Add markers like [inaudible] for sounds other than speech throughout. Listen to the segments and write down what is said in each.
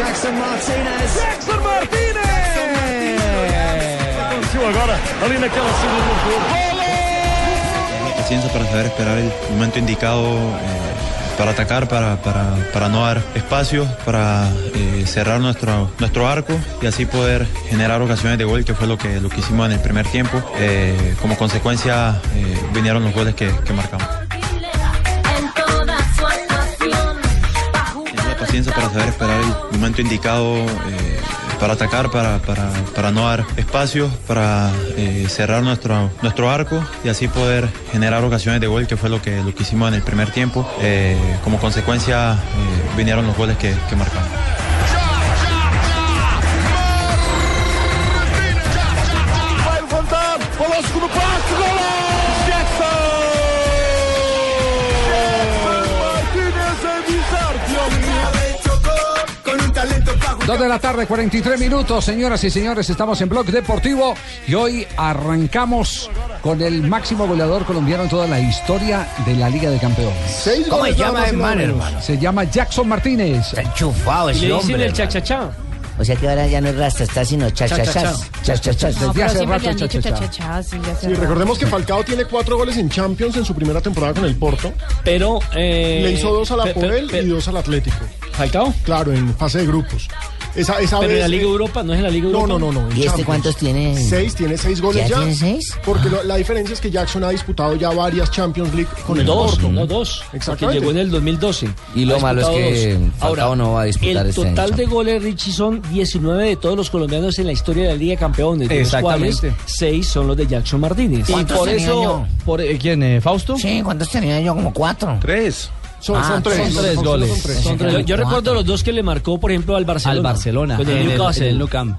Jackson Martínez! Jackson Martínez! Aconteceu agora, ali naquela do jogo. paciencia para saber esperar el momento indicado eh, para atacar, para, para, para no dar espacio, para eh, cerrar nuestro, nuestro arco y así poder generar ocasiones de gol, que fue lo que, lo que hicimos en el primer tiempo. Eh, como consecuencia eh, vinieron los goles que, que marcamos. Para saber esperar el momento indicado eh, para atacar, para, para, para no dar espacio, para eh, cerrar nuestro, nuestro arco y así poder generar ocasiones de gol, que fue lo que, lo que hicimos en el primer tiempo. Eh, como consecuencia vinieron los goles que, que marcamos. Dos de la tarde, 43 minutos, señoras y señores, estamos en Blog Deportivo y hoy arrancamos con el máximo goleador colombiano en toda la historia de la Liga de Campeones. Seis ¿Cómo se llama el man, hermano? Se llama Jackson Martínez. Está enchufado ese le dicen hombre. el hermano. cha-cha-cha. O sea que ahora ya no es rasta, está sino chachachas. Chachachas. Desde hace rato, cha-cha-cha. Sí, recordemos que Falcao tiene cuatro goles en Champions en su primera temporada con el Porto. Pero. Eh, Le hizo dos a la pe- y dos al Atlético. ¿Falcao? Claro, en fase de grupos. Esa, esa Pero en vez, la Liga eh, Europa, ¿no es en la Liga No, Europa? no, no, no. en ¿Y este cuántos tiene? Seis, tiene seis goles ¿Ya ya. tiene seis? Porque lo- la diferencia es que Jackson ha disputado ya varias Champions League con el Dos, Porto. no dos. Porque Exactamente. llegó en el 2012. Y lo malo es que dos. Falcao no va a disputar El este año total de Champions. goles, Richie, son 19 de todos los colombianos en la historia de la Liga de Campeones. De los cuales Exactamente. 6 son los de Jackson Martínez. Y por eso- Por, eh, ¿Quién, eh, Fausto? Sí, ¿cuántos tenía yo? Como cuatro. Tres. Son, Ah, son tres. son tres goles. son tres. Son tres. Yo, yo Cuatro. recuerdo los dos que le marcó, por ejemplo, al Barcelona. Al Barcelona. Con el, Newcastle. En el Nou Camp.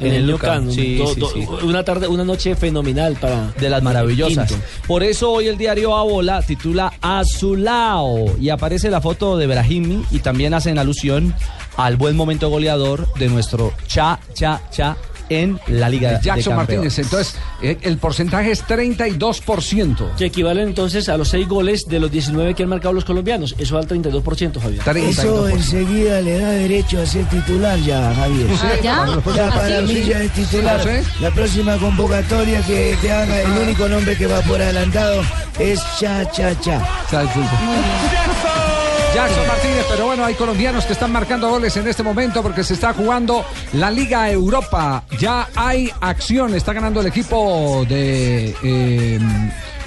En el Camp. Sí, sí. Una tarde, una noche fenomenal para. de las maravillosas. Por eso hoy el diario Abola titula Azulao y aparece la foto de Brahimi y también hacen alusión al buen momento goleador de nuestro Cha Cha Cha en la Liga de Jackson Campeones. Martínez. Entonces, eh, el porcentaje es 32%. Que equivalen entonces a los 6 goles de los 19 que han marcado los colombianos. Eso da el 32%, Javier. Eso enseguida le da derecho a ser titular ya, Javier. Ah, ¿ya? Ya ¿Ah, para sí? mí ya es titular. Sí, sí. La próxima convocatoria que, que haga, el único nombre que va por adelantado es Cha Cha Cha. Jackson Martínez, pero bueno, hay colombianos que están marcando goles en este momento porque se está jugando la Liga Europa. Ya hay acción, está ganando el equipo de eh,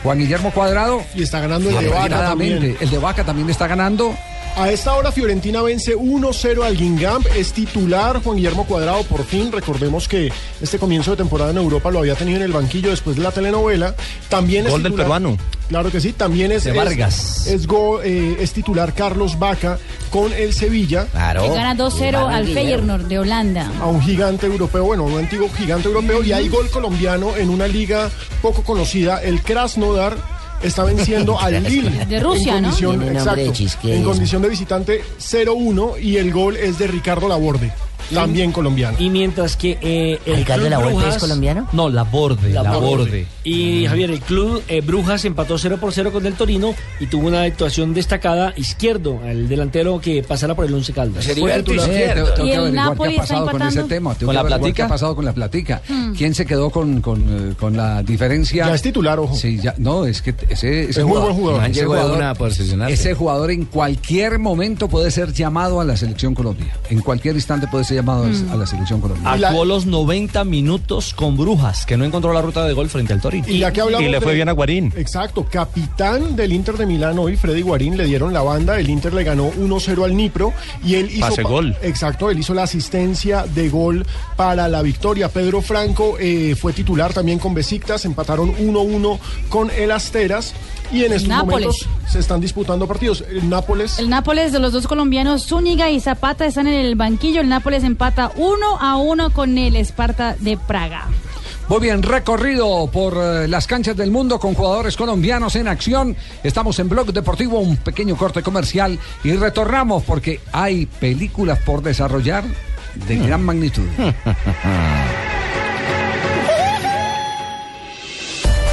Juan Guillermo Cuadrado. Y está ganando el de Vaca también. El de Vaca también está ganando. A esta hora Fiorentina vence 1-0 al Guingamp, es titular Juan Guillermo Cuadrado por fin, recordemos que este comienzo de temporada en Europa lo había tenido en el banquillo después de la telenovela, también es Gol del peruano. Claro que sí, también es, De es- Vargas. Es, go- eh, es titular Carlos Vaca con el Sevilla. Le gana 2-0 al Feyenoord de Holanda. a un gigante europeo, bueno, un antiguo gigante europeo, y hay gol colombiano en una liga poco conocida, el Krasnodar está venciendo al [laughs] Lille. De Rusia, en ¿no? condición, de exacto, en condición de visitante 0-1 y el gol es de Ricardo Laborde. También colombiano. Y mientras que eh, el ¿Ricardo Club Lavolpe Brujas- es colombiano? No, la borde, la, borde. Y Javier, el club eh, Brujas empató 0 por 0 con el Torino y tuvo una actuación destacada izquierdo, el delantero que pasara por el Once Caldas. Fue Heriberto titular. Izquierdo. Tengo, tengo ¿Y que el averiguar qué Napoli ha está pasado con ese empatando? tema. Tengo ¿Con que la averiguar platica? ¿Qué ha pasado con la platica? Hmm. ¿Quién se quedó con, con, eh, con la diferencia? Ya es titular, ojo. Sí, ya, no, es que ese, ese Es muy buen jugador. ese de jugador- ese jugador en cualquier momento puede ser llamado a la selección Colombia. En cualquier instante puede ser llamado a la selección Colombia. Y la- Actuó los 90 minutos con Brujas, que no encontró la ruta de gol frente al Torino. Y ya que hablamos Y le fue de- bien a Guarín. Exacto, capitán del Inter de Milán hoy, Freddy Guarín, le dieron la banda, el Inter le ganó 1-0 al Nipro y él hizo... Pase pa- gol. Exacto, él hizo la asistencia de gol para la victoria. Pedro Franco eh, fue titular también con Besiktas, empataron 1-1 con el Asteras y en estos Nápoles. momentos se están disputando partidos. El Nápoles... El Nápoles de los dos colombianos, Zúñiga y Zapata, están en el banquillo. El Nápoles empata uno a uno con el Esparta de Praga. Muy bien, recorrido por eh, las canchas del mundo con jugadores colombianos en acción. Estamos en Blog Deportivo, un pequeño corte comercial y retornamos porque hay películas por desarrollar de gran magnitud. [laughs]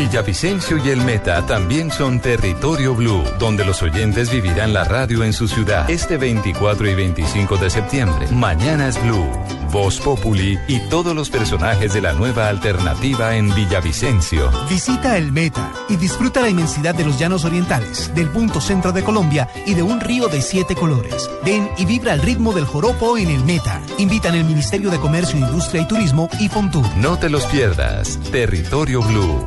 Villavicencio y el Meta también son territorio blue, donde los oyentes vivirán la radio en su ciudad este 24 y 25 de septiembre. Mañana es Blue, Voz Populi y todos los personajes de la nueva alternativa en Villavicencio. Visita el Meta y disfruta la inmensidad de los llanos orientales, del punto centro de Colombia y de un río de siete colores. Ven y vibra al ritmo del joropo en el Meta. Invitan el Ministerio de Comercio, Industria y Turismo y Fontur. No te los pierdas. Territorio Blue.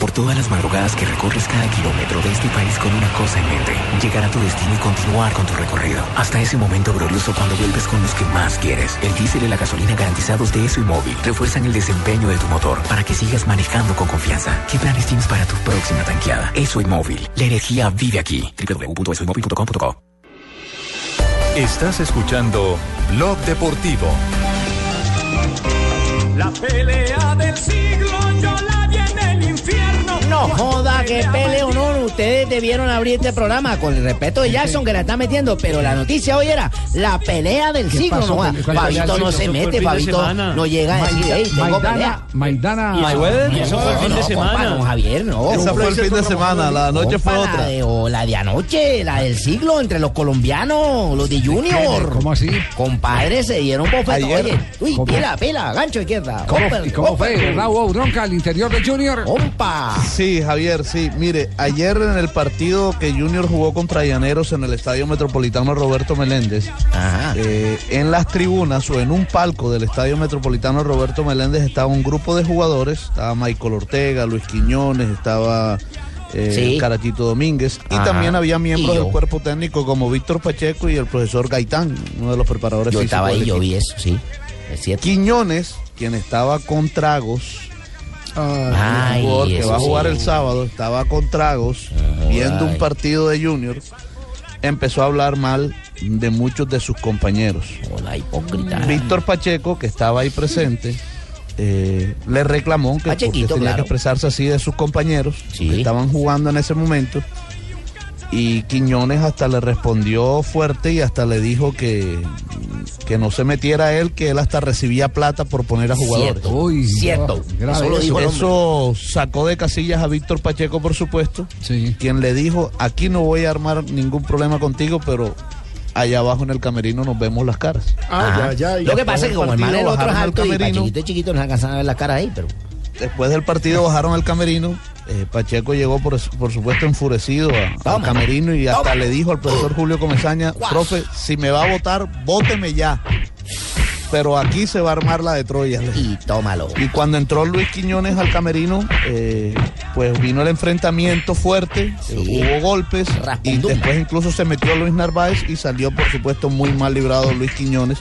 Por todas las madrugadas que recorres cada kilómetro de este país con una cosa en mente, llegar a tu destino y continuar con tu recorrido. Hasta ese momento glorioso cuando vuelves con los que más quieres. El diésel y la gasolina garantizados de ESO y móvil refuerzan el desempeño de tu motor para que sigas manejando con confianza. ¿Qué planes tienes para tu próxima tanqueada? ESO y móvil. La energía vive aquí. www.esoymóvil.com.co Estás escuchando Blog Deportivo. La pelea del siglo debieron abrir este programa con el respeto de Jackson que la está metiendo, pero la noticia hoy era la pelea del ¿Qué siglo. pasó? No, joda. ¿Cuál pelea del Fabito no se Eso mete, Fabito no llega a decir, hey, tengo pelea. Maidana, eso fue el fin de semana. No, Javier, no. Esa fue el fin de semana, la noche fue otra. La de, o la de anoche, la del siglo entre los colombianos, los de Junior. ¿Cómo así? Compadre, se dieron bofeto. Ayer. Oye, uy, pila, pila, gancho izquierda. ¿Cómo, Hopper, ¿Y cómo fue? hopper. Raúl Bronca al interior de Junior. ¡Compa! Sí, Javier, sí. Mire, ayer en el partido que Junior jugó contra Llaneros en el Estadio Metropolitano Roberto Meléndez, eh, en las tribunas o en un palco del Estadio Metropolitano Roberto Meléndez estaba un grupo de jugadores. Estaba Michael Ortega, Luis Quiñones, estaba eh, Sí. Carachito Domínguez y también había miembros del cuerpo técnico como Víctor Pacheco y el profesor Gaitán, uno de los preparadores Yo estaba ahí, yo vi eso, sí. Es cierto. Quiñones, quien estaba con tragos, Ay, jugador que eso va a jugar sí. el sábado, estaba con tragos, viendo un partido de Junior, empezó a hablar mal de muchos de sus compañeros. Hola, hipócrita. Víctor Pacheco, que estaba ahí presente, eh, le reclamó que porque tenía claro. que expresarse así de sus compañeros que estaban jugando en ese momento. Y Quiñones hasta le respondió fuerte y hasta le dijo que, que no se metiera él, que él hasta recibía plata por poner a jugadores. Cierto, Uy, cierto. Eso lo eso. dijo el hombre. Eso sacó de casillas a Víctor Pacheco, por supuesto, quien le dijo, aquí no voy a armar ningún problema contigo, pero allá abajo en el camerino nos vemos las caras. Ajá. Lo que pasa es que como hermano el otro es alto y chiquito y chiquito no se alcanzan a ver la cara ahí, pero... Después del partido bajaron al camerino. eh, Pacheco llegó, por, por supuesto, enfurecido a- al camerino y hasta le dijo al profesor Julio Comesaña, profe, si me va a votar, vóteme ya. Pero aquí se va a armar la de Troya. Y tómalo. Y cuando entró Luis Quiñones al camerino, eh, pues vino el enfrentamiento fuerte, eh, hubo golpes y después incluso se metió Luis Narváez y salió, por supuesto, muy mal librado Luis Quiñones,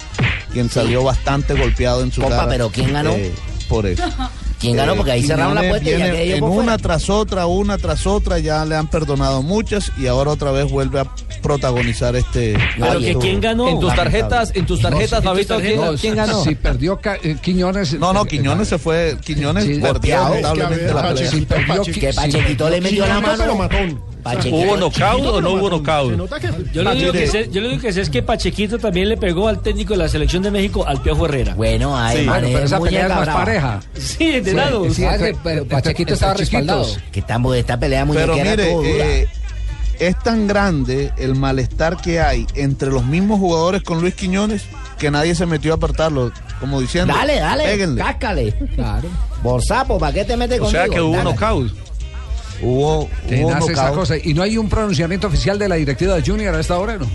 quien salió bastante golpeado en su Compa, cara. pero ¿quién ganó? eh, por eso. [laughs] ¿Quién ganó? Porque ahí cerraron la puerta y ya viene quedé yo en por fuera. una tras otra, una tras otra, ya le han perdonado muchas y ahora otra vez vuelve a protagonizar este. Pero que quién ganó. En tus tarjetas, en tus tarjetas, Fabito, ¿quién, quién ganó? Si perdió eh, Quiñones. No, no, Quiñones se fue. Quiñones Sí, perdió golpeado. lamentablemente Es que, a la pelea. si perdió que Pachequito le metió la mano. Pachequito- ¿Hubo knockout o no hubo knockout? Yo lo, único que sé, yo lo único que sé es que Pachequito también le pegó al técnico de la selección de México, al Piojo Herrera. Bueno, Sí, bueno, pero esa pelea es más pareja. Sí, de lado. Sí, entre- entre- entre chiquitos. Que esta, esta pelea Pero mire, eh, es tan grande el malestar que hay entre los mismos jugadores con Luis Quiñones que nadie se metió a apartarlo, como diciendo. Dale, dale, péguenle. cáscale. Claro. Por sapo, ¿para qué te metes conmigo? Dale. Hubo, Tenaz hubo esa cosa. Y no hay un pronunciamiento oficial de la directiva de Junior a esta hora, ¿no?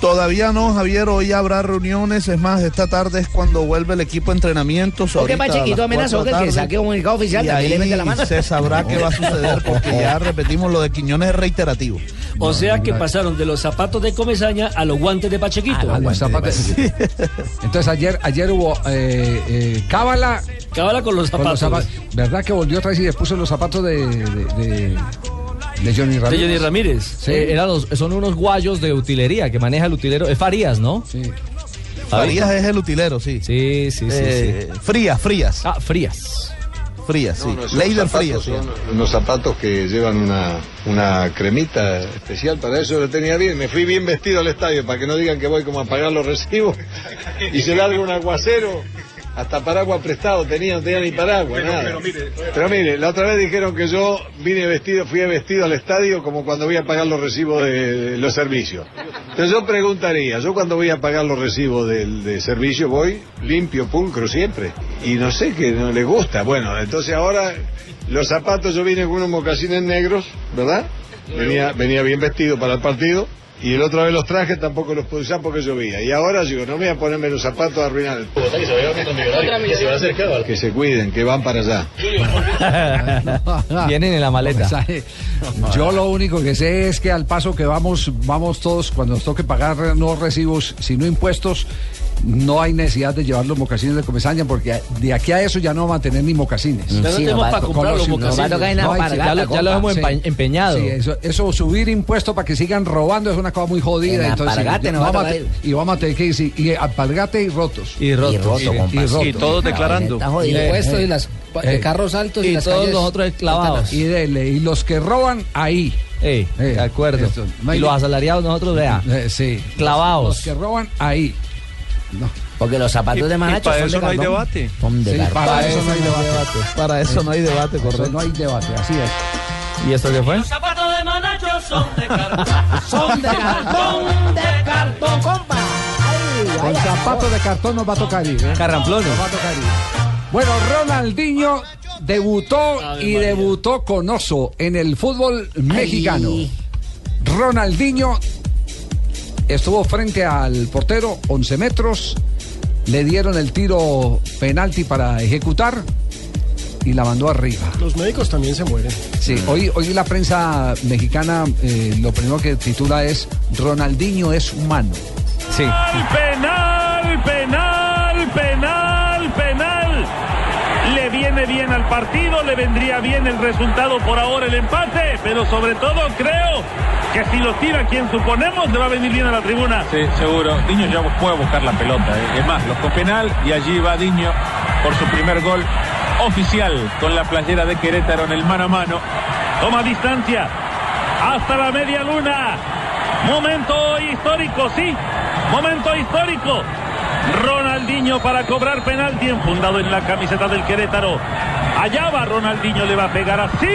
Todavía no, Javier, hoy habrá reuniones, es más, esta tarde es cuando vuelve el equipo de entrenamientos. Porque a Pachequito amenazó que que saque un comunicado oficial y también le ahí mete la mano. se sabrá qué va a suceder porque ya repetimos lo de Quiñones es reiterativo. O sea que pasaron de los zapatos de Comesaña a los guantes de Pachequito. A los zapatos. Entonces ayer, ayer hubo eh, eh, cábala. Cábala con los zapatos. ¿Verdad que volvió otra vez y le puso los zapatos de, de, de- de Johnny Ramírez? De Johnny Ramírez. Sí. Eh, eran los- son unos guayos de utilería que maneja el utilero. Es Farías, ¿no? Sí. Farías es el utilero, sí. Sí, sí, sí. Eh, sí. Frías, Frías. Ah, Frías. Frías, sí. No, Leider Frías. son unos zapatos que llevan una, una cremita especial para eso lo tenía bien. Me fui bien vestido al estadio para que no digan que voy como a pagar los recibos [laughs] y se larga un aguacero. Hasta paraguas prestado tenía, no tenía ni paraguas, nada. Pero mire, la otra vez dijeron que yo vine vestido, fui vestido al estadio como cuando voy a pagar los recibos de los servicios. Entonces yo preguntaría, yo cuando voy a pagar los recibos del de servicio voy limpio, pulcro siempre. Y no sé que no le gusta. Bueno, entonces ahora los zapatos yo vine con unos mocasines negros, ¿verdad? Venía, venía bien vestido para el partido. Y el otra vez los traje tampoco los pude usar porque llovía. Y ahora digo, no me voy a ponerme los zapatos a arruinar el Que se cuiden, que van para allá. [laughs] Vienen en la maleta. Yo lo único que sé es que al paso que vamos, vamos todos, cuando nos toque pagar no recibos, sino impuestos, no hay necesidad de llevar los mocasines de comesaña, porque de aquí a eso ya no vamos a tener ni mocasines. Ya no Sí, tenemos para comprar los los- mocasines. no, a hay- alpargata, Ya lo- ya lo hemos empa- empeñado. Sí, eso, eso subir impuestos para que sigan robando es una cosa muy jodida. En entonces, va a vamos te- y vamos a tener que ir, sí, y alpargate y rotos. Y rotos. Y roto, y rotos. Y todos declarando. Está jodido. Impuestos Eh, y las eh. carros altos y, Y las todos calles nosotros clavados. Y dele, y los que roban ahí. Ey, de acuerdo. esto, no y los asalariados nosotros, vea, Eh, sí. clavados. Los que roban ahí. No. Porque los zapatos de Manacho son de carbón. Son de Sí, para eso no hay debate. Para eso no hay debate, Eso correcto. no hay debate, así es. ¿Y esto qué fue? zapatos de Manacho son de cartón. [laughs] Son de cartón, de cartón, compa. Con zapatos de cartón nos va a tocar ir. ¿eh? Carramplones. Nos va a tocar ir. Bueno, Ronaldinho debutó y debutó con oso en el fútbol mexicano. Ronaldinho estuvo frente al portero, 11 metros, le dieron el tiro penalti para ejecutar y la mandó arriba. Los médicos también se mueren. Sí, hoy, hoy la prensa mexicana eh, lo primero que titula es Ronaldinho es humano. Sí. Penal, penal, penal, penal. Le viene bien al partido, le vendría bien el resultado por ahora el empate, pero sobre todo creo que si lo tira quien suponemos le va a venir bien a la tribuna. Sí, seguro. Diño ya puede buscar la pelota. ¿eh? Es más, los con penal y allí va Diño por su primer gol oficial con la playera de Querétaro en el mano a mano. Toma distancia. hasta la media luna. Momento histórico, sí, momento histórico. Ronaldinho para cobrar penalti enfundado en la camiseta del Querétaro. Allá va Ronaldinho, le va a pegar así.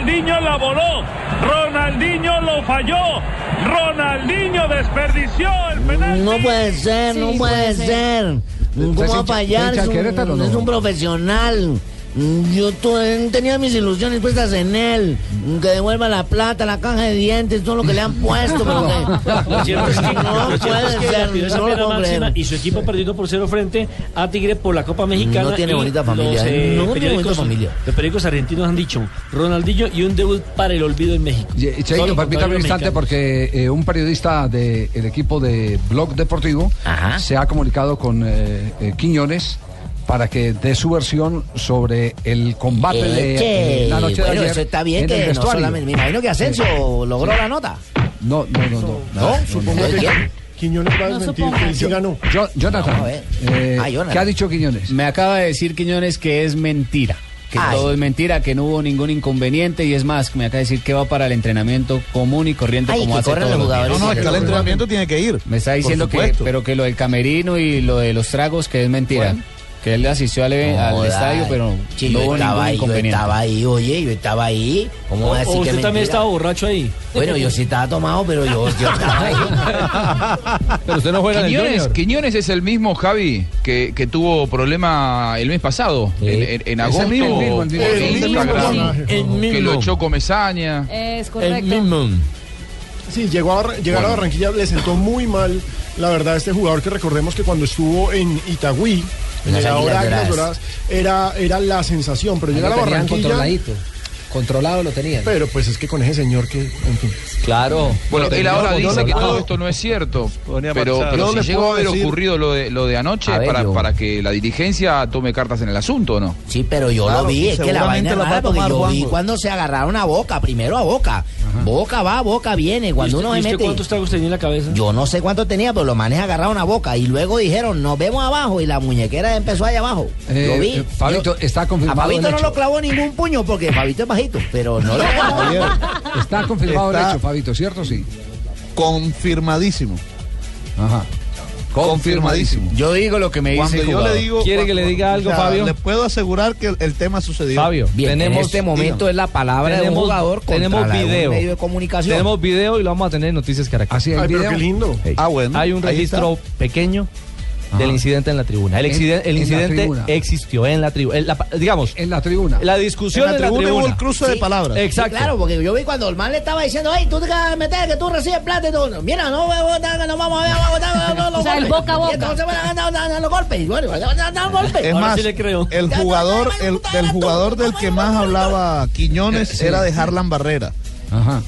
Ronaldinho la voló. Ronaldinho lo falló. Ronaldinho desperdició el penalti. No puede ser, no Sí, puede puede ser. ser. ¿Cómo va a fallar? Es un, es un profesional. Yo tu- tenía mis ilusiones puestas en él. Que devuelva la plata, la caja de dientes, todo lo que le han puesto. Pero que, [laughs] Lo cierto es que, no puede es que ser, le pidió esa no lo pena puedo máxima creer. y su equipo perdiendo por cero frente a Tigre por la Copa Mexicana. No tiene bonita familia, los, ¿eh? No tiene bonita familia. Los periódicos argentinos han dicho Ronaldinho y un debut para el olvido en México. Cheito, permítame un instante mexicanos. porque eh, un periodista del equipo de Blog Deportivo se ha comunicado con eh, eh, Quiñones para que dé su versión sobre el combate de Eche. eh, la noche de bueno, ayer eso está bien que no solamente. Me imagino que Asensio logró la nota. No, no, no, no. ¿No? Supongo ¿De que? Quiñones va a desmentir que él sí ganó. Yo- Jonathan, No, a ver. eh, Ah, Jonathan. ¿qué ha dicho Quiñones? Me acaba de decir Quiñones que es mentira. Que Ay. todo es mentira, que no hubo ningún inconveniente y es más, me acaba de decir que va para el entrenamiento común y corriente Ay, como hace todos los jugadores. No, no, es que el entrenamiento tiene que ir. Me está diciendo que, pero que lo del camerino y lo de los tragos que es mentira. Que él asistió al, al Joda, estadio, pero sí, no yo hubo estaba ningún ahí, yo estaba ahí, oye, yo estaba ahí. ¿Cómo va a O- decir o que usted también mentira? estaba borracho ahí. Bueno, yo sí estaba tomado, pero yo, yo estaba ahí. [laughs] Pero usted no juega en el Quiñones, Junior. Quiñones es el mismo Javi que, que tuvo problema el mes pasado, en, en- el agosto, mismo, el mismo, el mismo. El que mismo. lo echó Comesaña. Es correcto. Sí, llegó a, llegar a Barranquilla le sentó muy mal, la verdad, este jugador que recordemos que cuando estuvo en Itagüí, en el Doradas. Doradas, era, era la sensación, pero llegar a Barranquilla... Controlado lo tenían. Pero pues es que con ese señor que, en fin. Claro. Bueno, él ahora dice que todo esto no es cierto, pero, pero si le llegó a haber decir- ocurrido lo de, lo de anoche A ver, para, yo- para que la dirigencia tome cartas en el asunto, ¿o no? Sí, pero yo Claro, lo vi, es que la vaina lo va a porque yo vi cuando se agarraron a boca, primero a boca. Boca va, boca viene. Cuando ¿Y usted- uno y se usted mete. cuántos tragos tenía en la cabeza? Yo no sé cuánto tenía, pero los manes agarraron a boca y luego dijeron, nos vemos abajo y la muñequera empezó allá abajo. Eh, lo vi. eh, Fabito, Yo- está a confirmado Fabito el no hecho. lo clavó ningún puño porque Fabito es bajito, pero no lo Está confirmado Está- el hecho, Fabito, ¿cierto? Sí. Confirmadísimo. Ajá. Confirmadísimo. Yo digo lo que me dice Cuando el yo jugador. le digo. ¿Quiere que le diga algo, o sea, Fabio? Le puedo asegurar que el, el tema sucedió. Fabio, Bien, tenemos, en este momento es la palabra de un tenemos- jugador contra tenemos la de un video. medio de comunicación. Tenemos video y lo vamos a tener en Noticias Caracas. Así el video. qué lindo. Ah, bueno. Hay un ahí registro pequeño del incidente en la tribuna. El, el incidente tribuna. existió en la tribuna. Digamos, En la tribuna. la discusión En la tribuna hubo el cruce de palabras. Exacto. claro, porque yo vi cuando el man le estaba diciendo, ay, tú te vas a meter, que tú recibes plata y todo. Mira, no, no, vamos a ver, vamos a votar los [laughs] O sea, el boca a boca. Y entonces van a dar- los golpes. Y bueno, van a dar- dar golpes. Es más, sí le creo. el jugador, el, del jugador del que más hablaba Quiñones Sí. era de Harlan Barrera. Ajá.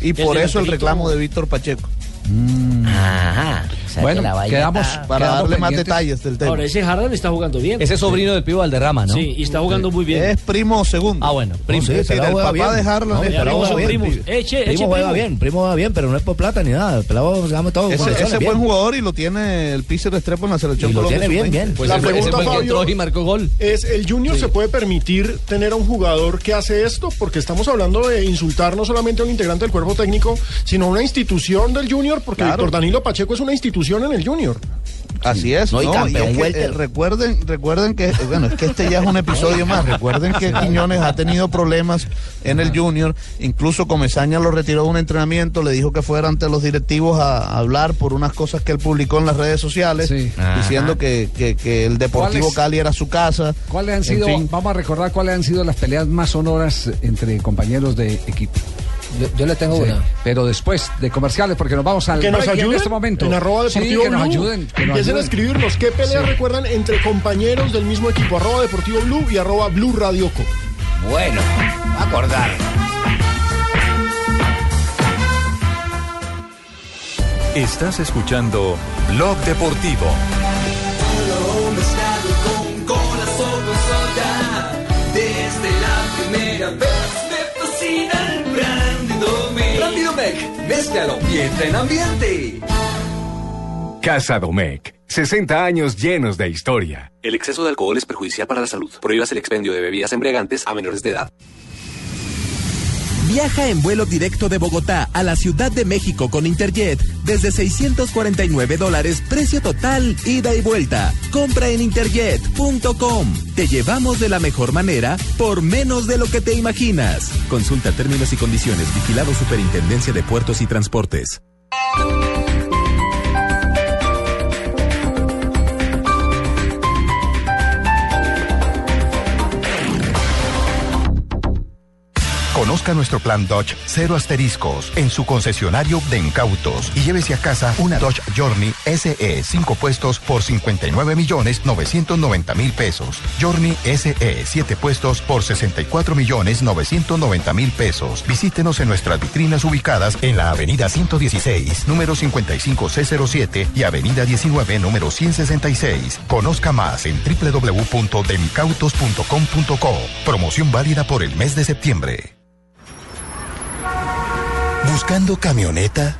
Y por eso el reclamo de Víctor Pacheco. Ajá. Sea, Bueno, que la quedamos- está- Para Quedamos darle más detalles del tema. Ahora, ese Harlan está jugando bien. Ese es sobrino del Pivo Valderrama, ¿no? Sí, y está jugando muy bien. Es primo segundo. Ah, bueno, primo. Es decir, el papá de Harlan No, es primo son bien. primos. Eche, eche, Primo juega primo. bien, primo juega bien, pero no es por plata ni nada. El pelado se llama todo. Ese, ese buen bien. jugador y lo tiene el Pizzi Restrepo en la selección Y lo tiene bien, sub-20. bien. Pues La pregunta, Fabio, y marcó gol. Es el Junior se puede permitir tener a un jugador que hace esto porque estamos hablando de insultar no solamente a un integrante del cuerpo técnico, sino a una institución del Junior porque. Víctor Danilo Pacheco es una institución en el Junior. Así es, No, y ¿no? campeón es que, welter. eh, recuerden, recuerden que, bueno, es que este ya es un episodio más. Recuerden que Quiñones ha tenido problemas en el Junior. Incluso Comesaña lo retiró de un entrenamiento, le dijo que fuera ante los directivos a, a hablar por unas cosas que él publicó en las redes sociales, Sí. diciendo que, que- que el Deportivo ¿Cuáles- Cali era su casa. ¿Cuáles han En sido, fin. vamos a recordar cuáles han sido las peleas más sonoras entre compañeros de equipo? Yo, le tengo Sí, Pero después de comerciales, porque nos vamos al Que nos break en ayuden este momento. en arroba Sí, deportivo que nos ayuden. que nos Empiecen a ayuden. escribirnos qué peleas Sí. recuerdan entre compañeros del mismo equipo. Arroba deportivo blue y arroba blue radioco. Bueno, acordar. Estás escuchando Blog Deportivo. Mézclalo y entra en ambiente. Casa Domecq. 60 años llenos de historia. El exceso de alcohol es perjudicial para la salud. Prohíbas el expendio de bebidas embriagantes a menores de edad. Viaja en vuelo directo de Bogotá a la Ciudad de México con Interjet desde 649 dólares, precio total, ida y vuelta. Compra en interjet.com. Te llevamos de la mejor manera por menos de lo que te imaginas. Consulta términos y condiciones. Vigilado Superintendencia de Puertos y Transportes. Conozca nuestro plan Dodge cero asteriscos en su concesionario de incautos y llévese a casa una Dodge Journey SE 5 puestos por 59 millones 990 mil pesos. Journey SE 7 puestos por 64 millones 990 mil pesos. Visítenos en nuestras vitrinas ubicadas en la avenida 116, número 55C07 y avenida 19, número 166. Conozca más en www.demicautos.com.co. Promoción válida por el mes de septiembre. ¿Buscando camioneta?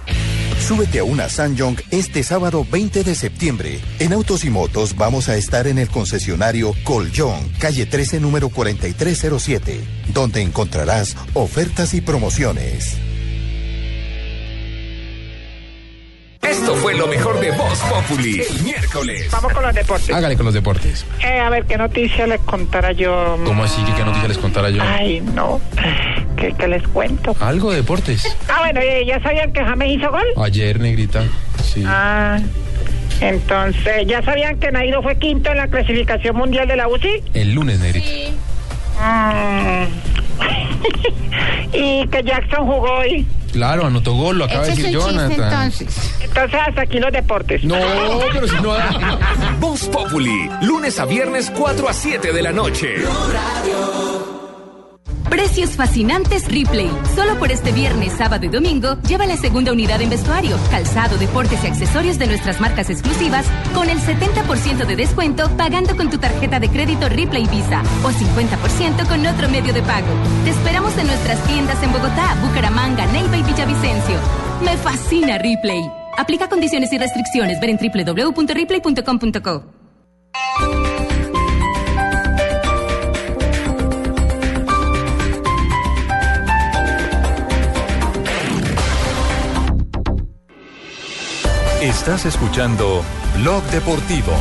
Súbete a una Sanyong este sábado 20 de septiembre. En Autos y Motos vamos a estar en el concesionario Colyón, calle 13, número 4307, donde encontrarás ofertas y promociones. Esto fue lo mejor de Voz Populi. El miércoles. Vamos con los deportes. Hágale con los deportes. Eh, a ver, ¿qué noticia les contara yo? ¿Cómo así? ¿Qué, qué noticia les contara yo? Ay, no. ¿Qué, qué les cuento? Algo de deportes. Ah, bueno, eh, ¿ya sabían que James hizo gol? Ayer, negrita. Sí. Ah, entonces, ¿ya sabían que Nairo fue quinto en la clasificación mundial de la UCI? El lunes, negrita. Mm. [laughs] y que Jackson jugó hoy. Claro, anotó gol, lo acaba de decir Jonathan. Entonces, hasta aquí los deportes. No, pero si no. Voz Populi, lunes a viernes 4 a 7 de la noche. Precios fascinantes Ripley. Solo por este viernes, sábado y domingo, lleva la segunda unidad en vestuario, calzado, deportes y accesorios de nuestras marcas exclusivas con el 70% de descuento pagando con tu tarjeta de crédito Ripley Visa o 50% con otro medio de pago. Te esperamos en nuestras tiendas en Bogotá, Bucaramanga, Neiva y Villavicencio. Me fascina Ripley. Aplica condiciones y restricciones. Ver en www.ripley.com.co. Estás escuchando Blog Deportivo.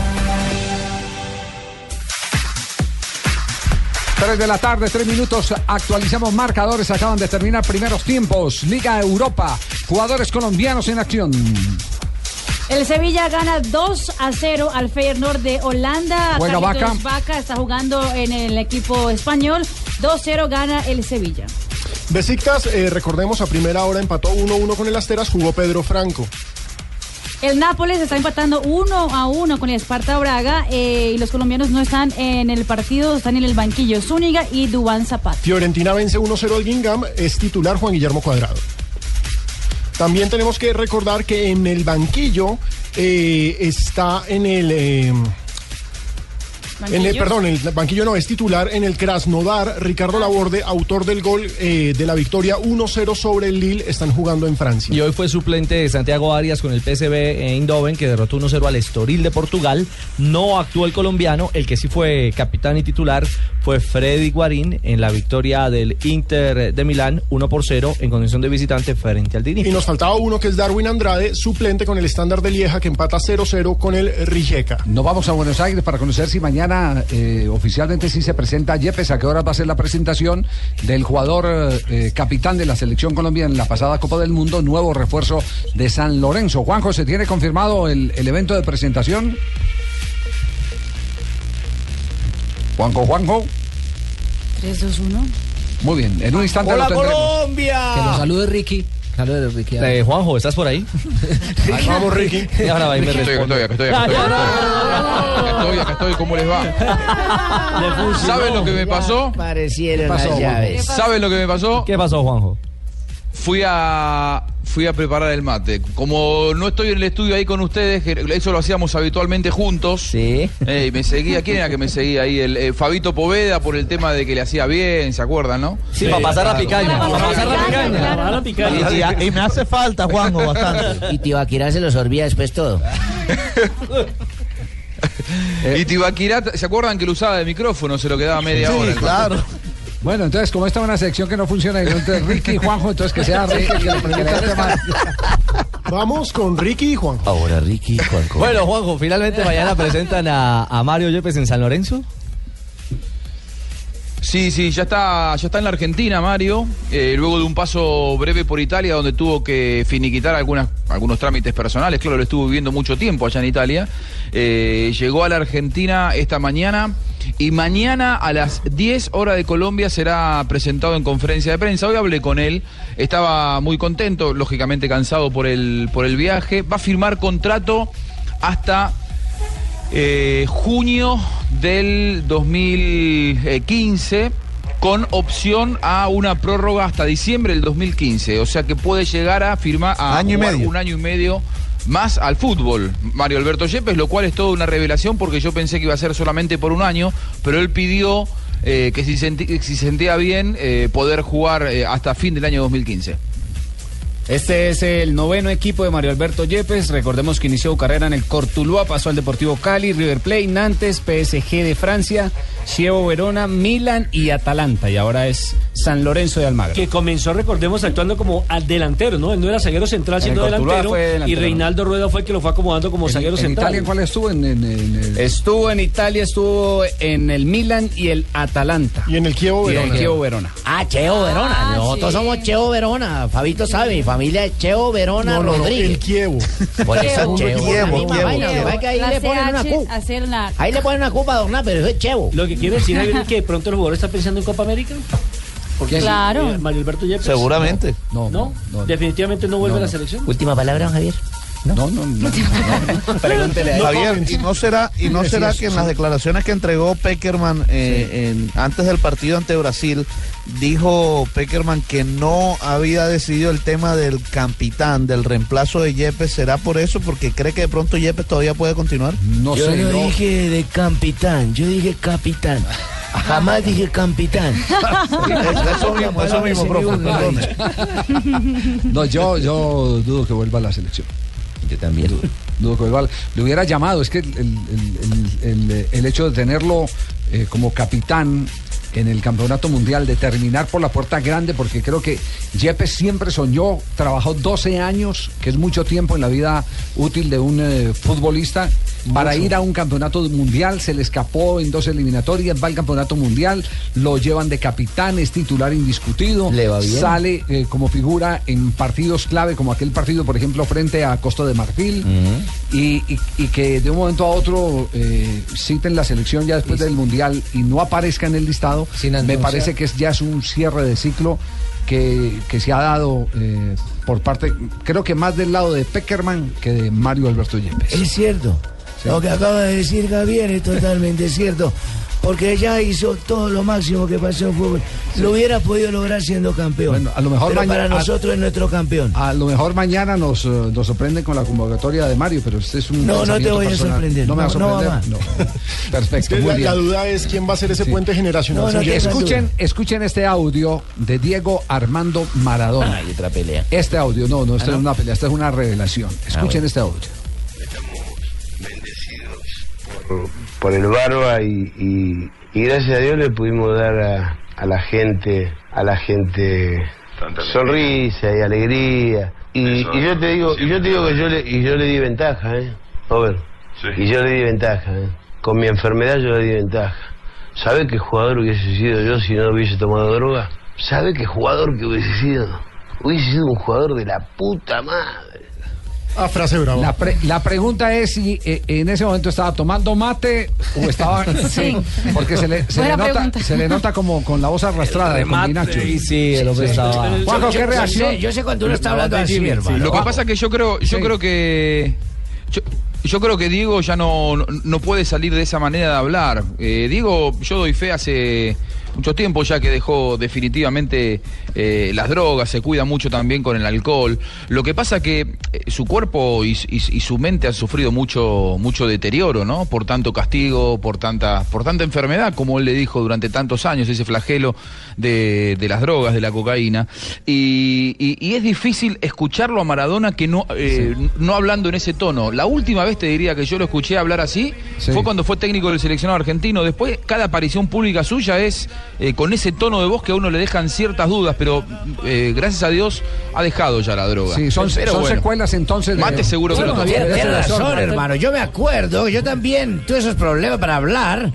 3 de la tarde, 3 minutos. Actualizamos marcadores. Acaban de terminar primeros tiempos. Liga Europa. Jugadores colombianos en acción. El Sevilla gana 2 a 0 al Feyenoord de Holanda. Juega. Vaca está jugando en el equipo español. 2-0 gana el Sevilla. Besiktas, eh, recordemos, a primera hora empató 1-1 con el Asteras, jugó Pedro Franco. El Nápoles está empatando 1 a 1 con el Esparta Braga eh, y los colombianos no están en el partido, están en el banquillo. Zúñiga y Dubán Zapata. Fiorentina vence 1-0 al Guingamp, es titular Juan Guillermo Cuadrado. También tenemos que recordar que en el banquillo eh, está en el... eh, en el, perdón, el banquillo no es titular en el Krasnodar. Ricardo Laborde, autor del gol eh, de la victoria 1-0 sobre el Lille, están jugando en Francia. Y hoy fue suplente de Santiago Arias con el PSV Eindhoven, que derrotó 1-0 al Estoril de Portugal. No actuó el colombiano, el que sí fue capitán y titular fue Freddy Guarín en la victoria del Inter de Milán 1 por 0 en condición de visitante frente al Dini. Y nos faltaba uno que es Darwin Andrade, suplente con el estándar de Lieja, que empata 0-0 con el Rijeka. Nos vamos a Buenos Aires para conocer si mañana eh, oficialmente sí se presenta Yepes. ¿A qué hora va a ser la presentación del jugador eh, capitán de la selección colombiana en la pasada Copa del Mundo, nuevo refuerzo de San Lorenzo? Juanjo, ¿se tiene confirmado el, el evento de presentación? Juanjo, Juanjo. 3, 2, 1. Muy bien, en un instante ¡Hola, lo tendremos. Colombia! Que nos salude Ricky. Salude Ricky. Eh, Juanjo, ¿estás por ahí? [laughs] Ahí vamos, Ricky. Y ahora va y me Acá estoy, acá responde. estoy, acá estoy, acá estoy. Acá estoy, acá estoy, ¿cómo les va? ¿Saben lo que me pasó? Parecieron ¿Qué pasó, las llaves. ¿Saben lo que me pasó? ¿Qué pasó, Juanjo? Fui a fui a preparar el mate. Como no estoy en el estudio ahí con ustedes, eso lo hacíamos habitualmente juntos. Sí. y me seguía, ¿quién era que me seguía ahí? El eh, Fabito Poveda por el tema de que le hacía bien, ¿se acuerdan, no? Sí, para pasar la picaña. Para pasar la picaña. Y, y me hace falta, Juanjo, bastante. Y Tibaquirá se lo sorbía después todo. [laughs] Y Tibaquirá, ¿se acuerdan que lo usaba de micrófono? Se lo quedaba media Sí, hora. claro. Bueno, entonces, como esta es una sección que no funciona, y no entre Ricky y Juanjo, entonces que sea Ricky que pregunte tema. Vamos con Ricky y Juan. Ahora Ricky, Juanjo. Bueno, Juanjo, finalmente mañana presentan a, a Mario Yepes en San Lorenzo. Sí, sí, ya está, ya está en la Argentina, Mario. eh, luego de un paso breve por Italia, donde tuvo que finiquitar algunos trámites personales. Claro, lo estuvo viviendo mucho tiempo allá en Italia. Eh, llegó a la Argentina esta mañana. Y mañana a las 10 horas de Colombia será presentado en conferencia de prensa. Hoy hablé con él, estaba muy contento, lógicamente cansado por el, por el viaje. Va a firmar contrato hasta eh, junio del 2015 con opción a una prórroga hasta diciembre del 2015. O sea que puede llegar a firmar a Año y jugar medio. un año y medio más al fútbol, Mario Alberto Yepes, lo cual es toda una revelación porque yo pensé que iba a ser solamente por un año, pero él pidió eh, que si, senti- si sentía bien eh, poder jugar eh, hasta fin del año 2015. Este es el noveno equipo de Mario Alberto Yepes. Recordemos que inició su carrera en el Cortuluá, pasó al Deportivo Cali, River Plate, Nantes, PSG de Francia, Chievo Verona, Milan y Atalanta. Y ahora es San Lorenzo de Almagro. Que comenzó, recordemos, actuando como al delantero, ¿no? Él no era zaguero central, sino delantero. y Reinaldo Rueda fue el que lo fue acomodando como zaguero ¿En central. Italia en cuál estuvo? En, en- en el- Estuvo en Italia, estuvo en el Milan y el Atalanta. Y en el Chievo Y en el Verona. Chievo Verona. Ah, Cheo Verona. Nosotros somos Cheo Verona. Fabito sabe, familia es Cheo Verona No, no, no, Rodríguez. el Chievo. [laughs] Por eso Cheo. vaina, que que ahí le ponen una hacer la... Ahí le ponen una pero eso es Chevo. Lo que quiere decir Javier, es que de pronto el jugador está pensando en Copa América. Porque Claro. eh, Mario Alberto Yepes. Seguramente. No, ¿No? Definitivamente no vuelve a la selección. Última palabra, don Javier. No, no, no. [laughs] Pregúntele a él. Javier, ¿y no será, y no será que en las declaraciones que entregó Peckerman eh, en- antes del partido ante Brasil, dijo Peckerman que no había decidido el tema del capitán, del reemplazo de Yepes? ¿Será por eso? Porque cree que de pronto Yepes todavía puede continuar. No yo sé, no, no. dije de capitán, yo dije capitán. Jamás [laughs] dije capitán. Eso mismo, eso mismo, profe. No, yo, yo dudo que vuelva a la selección. También. Que vuelva. Le hubiera llamado, es que el- el- el- el hecho de tenerlo eh, como capitán en el campeonato mundial, de terminar por la puerta grande, porque creo que Yepes siempre soñó, trabajó 12 años, que es mucho tiempo en la vida útil de un eh, futbolista, para ir a un campeonato mundial, se le escapó en dos eliminatorias, va al campeonato mundial, lo llevan de capitán, es titular indiscutido, Le va bien. sale eh, como figura en partidos clave, como aquel partido, por ejemplo, frente a Costa de Marfil, y, y- y que de un momento a otro eh, citen la selección ya después del Mundial y no aparezca en el listado, me parece que es, ya es un cierre de ciclo que, que se ha dado eh, por parte, creo que más del lado de Peckerman que de Mario Alberto Yepes. Es cierto. Lo que acaba de decir Javier es totalmente cierto. Porque ella hizo todo lo máximo que pasó en fútbol. Lo hubiera podido lograr siendo campeón. Bueno, a lo mejor Pero mañana- para nosotros es nuestro campeón. A lo mejor mañana nos, eh, nos sorprenden con la convocatoria de Mario, pero este es un No, no te voy a sorprender. No me va a No, no va sorprender. No. [laughs] Perfecto, muy la, bien. la duda es quién va a ser ese puente generacional. Escuchen, escuchen este audio de Diego Armando Maradona. Hay otra pelea. Este audio, no, no, esto Ah, es una pelea, esta es una revelación. Escuchen bueno. este audio. por, por el Barba y, y- y gracias a Dios le pudimos dar a, a la gente, a la gente sonrisa y alegría. Y, y yo te digo, y yo te digo que yo le, y yo le di ventaja, ¿eh? Over. Y yo le di ventaja, ¿eh? Con mi enfermedad yo le di ventaja. ¿Sabe qué jugador hubiese sido yo si no hubiese tomado droga? ¿Sabe qué jugador que hubiese sido? Hubiese sido un jugador de la puta madre. Ah, frase brava. La, pre- la pregunta es si eh, en ese momento estaba tomando mate o estaba. [laughs] Sí. Porque se le, se, le nota, pregunta. se le nota como con la voz arrastrada de Remate, Nacho. y sí, el hombre estaba- Juanjo, ¿qué yo reacción? Yo sé cuando uno está hablando así, mi Lo hermano. que pasa es que yo creo, yo Sí. creo que yo, yo creo que Diego ya no, no, no puede salir de esa manera de hablar. Eh, Diego, yo doy fe hace mucho tiempo ya que dejó definitivamente eh, las drogas, se cuida mucho también con el alcohol. Lo que pasa que eh, su cuerpo y, y- y su mente han sufrido mucho, mucho deterioro, ¿no? Por tanto castigo, por tanta, por tanta enfermedad, como él le dijo durante tantos años, ese flagelo de, de las drogas, de la cocaína. Y, y- y es difícil escucharlo a Maradona que no, eh, no hablando en ese tono. La última vez te diría que yo lo escuché hablar así fue cuando fue técnico del seleccionado argentino. Después, cada aparición pública suya es eh, con ese tono de voz que a uno le dejan ciertas dudas, pero eh, gracias a Dios ha dejado ya la droga. Sí, son, Pero son bueno, secuelas entonces de... Mate seguro que Bueno, lo tomó. Javier, tiene razón, hermano. Yo me acuerdo, yo también tuve esos problemas para hablar.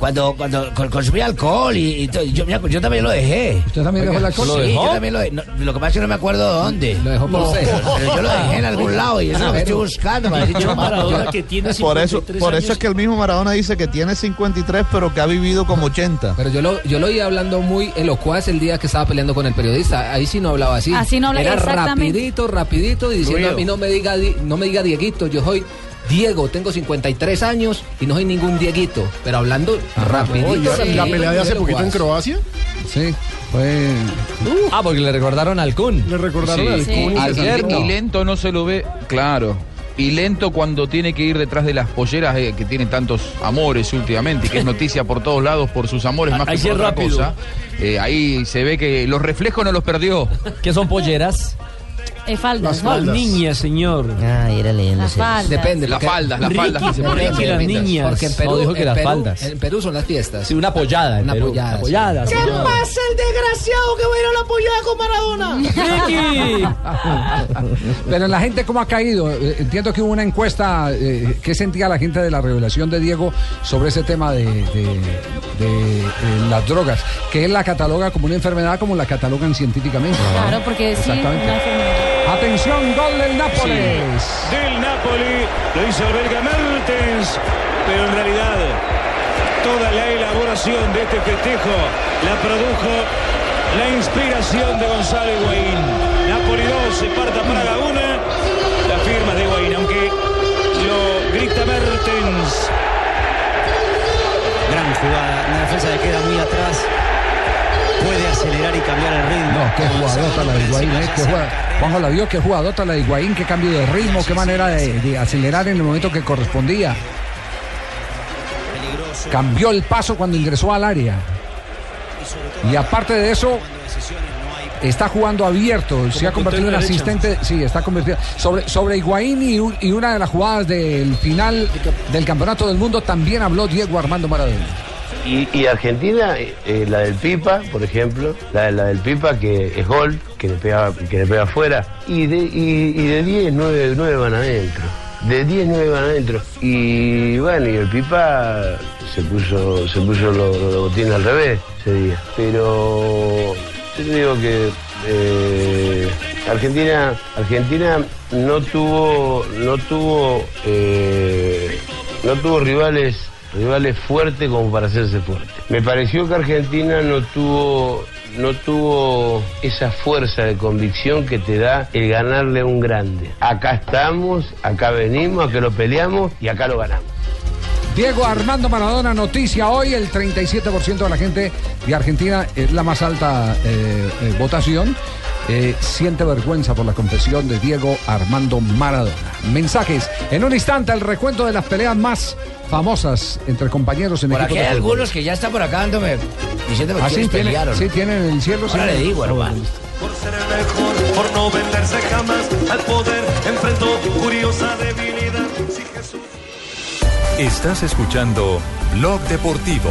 Cuando, cuando con- consumía alcohol y, y todo, yo, yo también lo dejé. ¿Usted también dejó el alcohol? Sí, ¿Lo dejó? yo también lo dejé. No, lo que pasa es que no me acuerdo dónde. Lo dejó por usted. Pero yo lo dejé en algún lado y eso es lo que estoy buscando. Para decir, Maradona que tiene Por eso, por eso es que el mismo Maradona dice que tiene 53, pero que ha vivido como 80. Pero yo lo, yo lo oí hablando muy elocuaz el día que estaba peleando con el periodista. Ahí sí no hablaba así. Así no habla- Era rapidito, rapidito y diciendo a mí no me diga Di- no me diga Dieguito, yo soy Diego, tengo 53 años y no soy ningún Dieguito, pero hablando rapidito. ¿Y la- pelea de hace poquito en Croacia? Sí, fue... Ah, porque le recordaron al Kun. Le recordaron al Kun. Y- Al y, lento no se lo ve, claro. Y lento cuando tiene que ir detrás de las polleras eh, que tiene tantos amores últimamente, y que es noticia por todos lados por sus amores más Ahí que sí por otra rápido. cosa. Eh, ahí se ve que los reflejos no los perdió. ¿Qué son polleras? Eh, faldas. Las ¿no? faldas. niñas, señor. Ah, era leyendo. Las faldas. Depende. Las faldas, las faldas que se ponen. Ricky, las niñas. Porque en Perú, No, dijo que en las Perú- faldas. En Perú son las fiestas. Sí, una apoyada. en Una apoyada, sí. Apoyada, sí. pasa el desgraciado que va a ir a la apoyada con Maradona? [laughs] Pero la gente cómo ha caído. Eh, Entiendo que hubo una encuesta eh, que sentía la gente de la revelación de Diego sobre ese tema de, de- de, eh, las drogas, que él la cataloga como una enfermedad como la catalogan científicamente. Claro, porque sí. Una enfermedad. Atención, gol del Nápoles. del Napoli. Lo hizo el belga Mertens. Pero en realidad, toda la elaboración de este festejo la produjo la inspiración de Gonzalo Higuaín. Napoli 2, Esparta Praga 1. La firma de Higuaín, aunque lo grita Mertens. Gran jugada, una defensa que queda muy atrás. Puede acelerar y cambiar el ritmo. No, qué jugadota la de Higuaín, eh, qué jugada- Juanjo la vio, qué jugadota la de Higuaín, qué cambio de ritmo, qué manera de, de acelerar en el momento que correspondía. Cambió el paso cuando ingresó al área. Y aparte de eso, está jugando abierto, se ha convertido en derecha. asistente, sí, está convertido sobre sobre Higuaín y, un- y una de las jugadas del final del Campeonato del Mundo también habló Diego Armando Maradona. Y, Argentina, eh, eh, la del Pipa, por ejemplo, la, la del Pipa que es gol, que le pega, que le pega afuera, y de, y, y de 10, 9, 9 van adentro. De 10, 9 van adentro. Y bueno, y el Pipa se puso, se puso los lo botines al revés ese día. Pero yo te digo que eh, Argentina, Argentina no tuvo, no tuvo, eh, no tuvo rivales rivales fuertes como para hacerse fuerte. Me pareció que Argentina no tuvo no tuvo esa fuerza de convicción que te da el ganarle a un grande. Acá estamos, acá venimos, acá lo peleamos y acá lo ganamos. Diego Armando Maradona, noticia hoy, el 37% de la gente de Argentina es la más alta eh, eh, votación. Eh, siente vergüenza por la confesión de Diego Armando Maradona. Mensajes. En un instante, el recuento de las peleas más famosas entre compañeros en Por aquí hay de fútbol. algunos que ya están por acá dándome, diciéndome Ah, que sí, tiene- pelearon. sí, tienen en el cielo. Ahora sí. le digo, hermano. Por no venderse jamás al poder, enfrentó curiosa debilidad. Si Jesús Estás escuchando Blog Deportivo.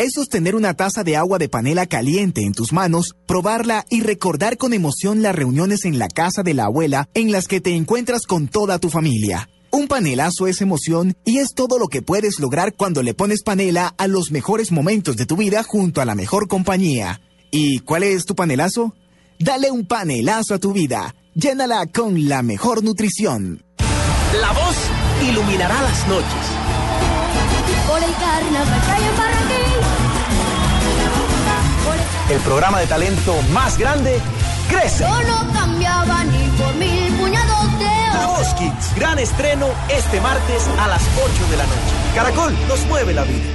Es sostener una taza de agua de panela caliente en tus manos, probarla y recordar con emoción las reuniones en la casa de la abuela en las que te encuentras con toda tu familia. Un panelazo es emoción y es todo lo que puedes lograr cuando le pones panela a los mejores momentos de tu vida junto a la mejor compañía. ¿Y cuál es tu panelazo? Dale un panelazo a tu vida. Llénala con la mejor nutrición. La voz iluminará las noches. Por el carnaval que hay en Barranquilla. El programa de talento más grande crece. Yo no cambiaba ni por mil puñados de oro. Voz Kids, gran estreno este martes a las 8 de la noche. Caracol nos mueve la vida.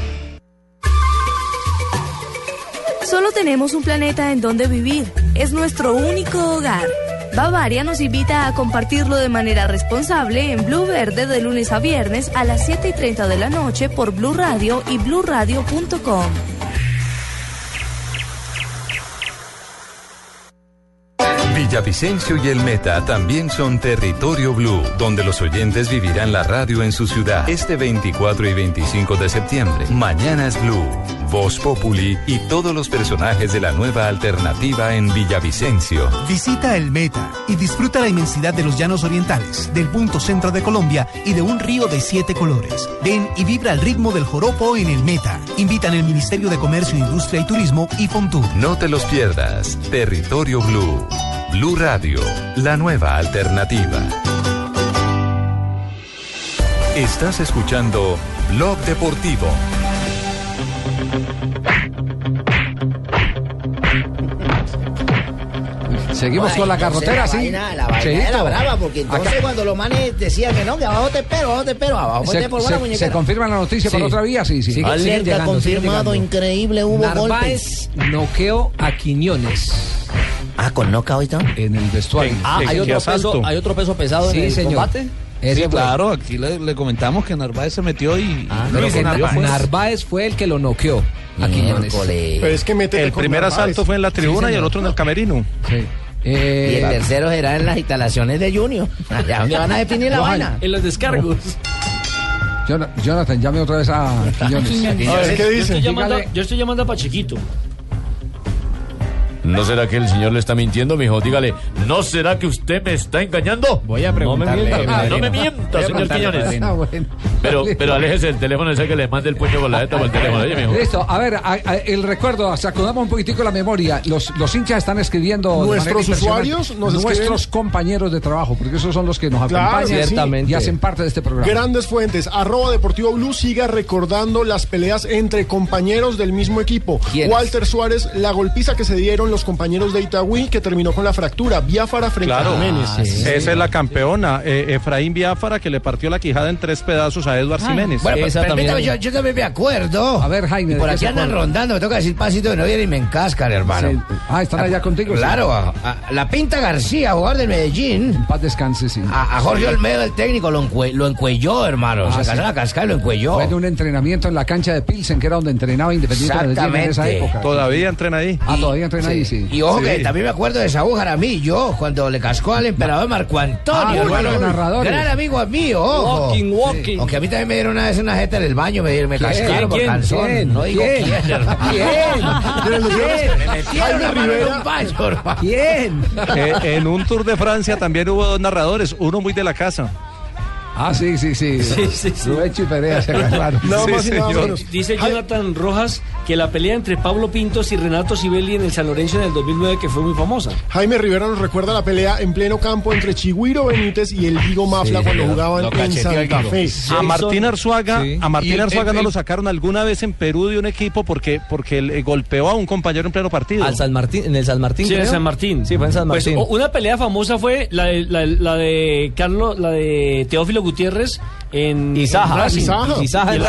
Solo tenemos un planeta en donde vivir. Es nuestro único hogar. Bavaria nos invita a compartirlo de manera responsable en Blue Verde de lunes a viernes a las 7 y 30 de la noche por Blue Radio y bluradio.com. Villavicencio y el Meta también son territorio blue, donde los oyentes vivirán la radio en su ciudad este 24 y 25 de septiembre. Mañana es Blue, Voz Populi y todos los personajes de la nueva alternativa en Villavicencio. Visita el Meta y disfruta la inmensidad de los llanos orientales, del punto centro de Colombia y de un río de siete colores. Ven y vibra al ritmo del joropo en el Meta. Invitan el Ministerio de Comercio, Industria y Turismo y Fontur. No te los pierdas. Territorio Blue. Blue Radio, la nueva alternativa. Estás escuchando Blog Deportivo. Seguimos Ay, con la carrotera, la sí. vaina- la vaina era brava, porque entonces Acá- cuando los manes decían que no, que abajo te espero, abajo te espero, abajo Se- te por se- muñeca. se confirma la noticia por otra vía, sí, sí. Alerta confirmado, increíble, hubo Narváez golpes. noqueó a Quiñones. Ah, con knockout todo. En el vestuario. Ah, hay otro, peso, hay otro peso pesado Sí, en el señor. combate. Sí, claro, aquí le, le comentamos que Narváez se metió y... Pero que Nar- Narváez fue el que lo noqueó a Quiñones. Miércoles. es que mete El primer asalto fue en la tribuna y el otro en el camerino. Sí. y el tercero será en las instalaciones de Junior. Allá donde van a definir la vaina. En los descargos. Jon- Jonathan, llame otra vez a [laughs] Quiñones. Yo estoy llamando, yo estoy llamando a Pachequito. ¿No será que el señor le está mintiendo, mijo? Dígale, ¿no será que usted me está engañando? Voy a preguntarle, No me mienta, no me mienta, señor Quiñones. Ah, bueno. Pero, pero aléjese del teléfono ese que le mande el puño con la jeta por el teléfono. Oye, mijo. Listo, a ver, a- a- el recuerdo, sacudamos un poquitico la memoria. Los, los hinchas están escribiendo. Nuestros usuarios nos Nuestros escriben- compañeros de trabajo, porque esos son los que nos Claro, acompañan ciertamente. y hacen parte de este programa. Grandes fuentes. Arroba Deportivo Blue siga recordando las peleas entre compañeros del mismo equipo. ¿Quiénes? Walter Suárez, la golpiza que se dieron los compañeros de Itagüí que terminó con la fractura. Biafara frente Claro, a Jiménez. esa es la campeona, eh, Efraín Biafara, que le partió la quijada en tres pedazos a Edward Jiménez. Bueno, pues, permítame, yo, yo también me acuerdo. A ver, Jaime. Y por ¿de aquí andan rondando, me toca decir pasito de no viene y me encascan, hermano. Sí. Ah, están allá contigo. sí. Claro, a, a- la Pinta García, jugador del Medellín. Paz descanse, sí. A, a Jorge Olmedo, el técnico, lo, encue- lo encuelló, hermano. Ah, Se sí. casó la cascada y lo encuelló. Fue en un entrenamiento en la cancha de Pilsen, que era donde entrenaba Independiente Medellín en esa época. Todavía entrena ahí. Ah, todavía entrena ahí, sí. Y ojo que Sí. también me acuerdo de Saúl Jaramillo, cuando le cascó al emperador Marco Antonio. Ah, bueno, narradores. Gran amigo mío, ojo. Walking, walking. Aunque a mí también me dieron una vez una jeta en el baño, me, me ¿Quién? cascaron por ¿Quién? calzón. ¿Quién? No digo ¿Quién? quién. [laughs] hermano. ¿Quién? ¿Quién? ¿Quién? Eh, en un tour de Francia también hubo dos narradores, uno muy de la casa. Ah, sí, sí, sí. Sí, sí, sí. Rubén Chiperea se agarraron. [laughs] Nada Sí, más y nada señor. menos. Dice Jonathan Rojas que la pelea entre Pablo Pintos y Renato Sibeli en el San Lorenzo en el 2009 que fue muy famosa. Jaime Rivera nos recuerda la pelea en pleno campo entre Chigüiro Benítez y el Vigo Mafla cuando señor. jugaban en Santa. Fe. A Martín Arzuaga, Sí. a Martín Y el- Arzuaga el- no lo sacaron alguna vez en Perú de un equipo porque, porque le golpeó a un compañero en pleno partido. Al San Martín, en el San Martín. Sí, en. San Martín. Sí, fue en San Pues, Martín. una pelea famosa fue la de, la, la de Carlos, la de Teófilo Gutiérrez en Y Saja. en Racing. Y Saja. En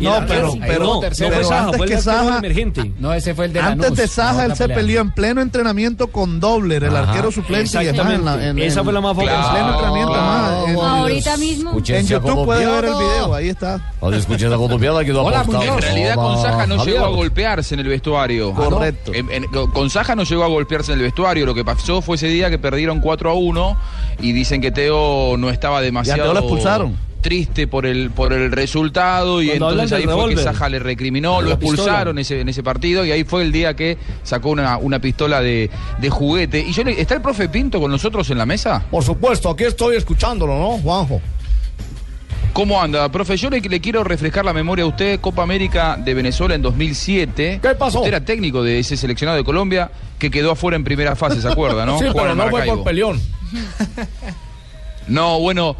No, pero- Racing. pero- no, no fue Saja, antes fue el Saja- emergente. No, ese fue el de Antes de Saja, él se peleó en pleno entrenamiento con Dobler, el Ajá. arquero suplente. y más, en la- en- Esa en- fue la más En famosa. pleno entrenamiento, más. En- Ahorita mismo. En YouTube puede ver el video, ahí está. Escuché esa que Hola. En realidad con Saja no llegó a golpearse en el vestuario. Correcto. En- en- con Saja no llegó a golpearse en el vestuario. Lo que pasó fue ese día que perdieron 4 a 1 y dicen que Teo no estaba demasiado expulsaron. triste por el por el resultado y Cuando entonces ahí fue que. Saja le recriminó, lo expulsaron ese, en ese partido y ahí fue el día que sacó una, una pistola de, de juguete. Y yo le- ¿Está el profe Pinto con nosotros en la mesa? Por supuesto, aquí estoy escuchándolo, ¿no, Juanjo? ¿Cómo anda? Profe, yo le, le quiero refrescar la memoria a usted, Copa América de Venezuela en 2007. ¿Qué pasó? Usted era técnico de ese seleccionado de Colombia que quedó afuera en primera fase, ¿se acuerda, no? [laughs] Sí, pero no fue por peleón. No, bueno,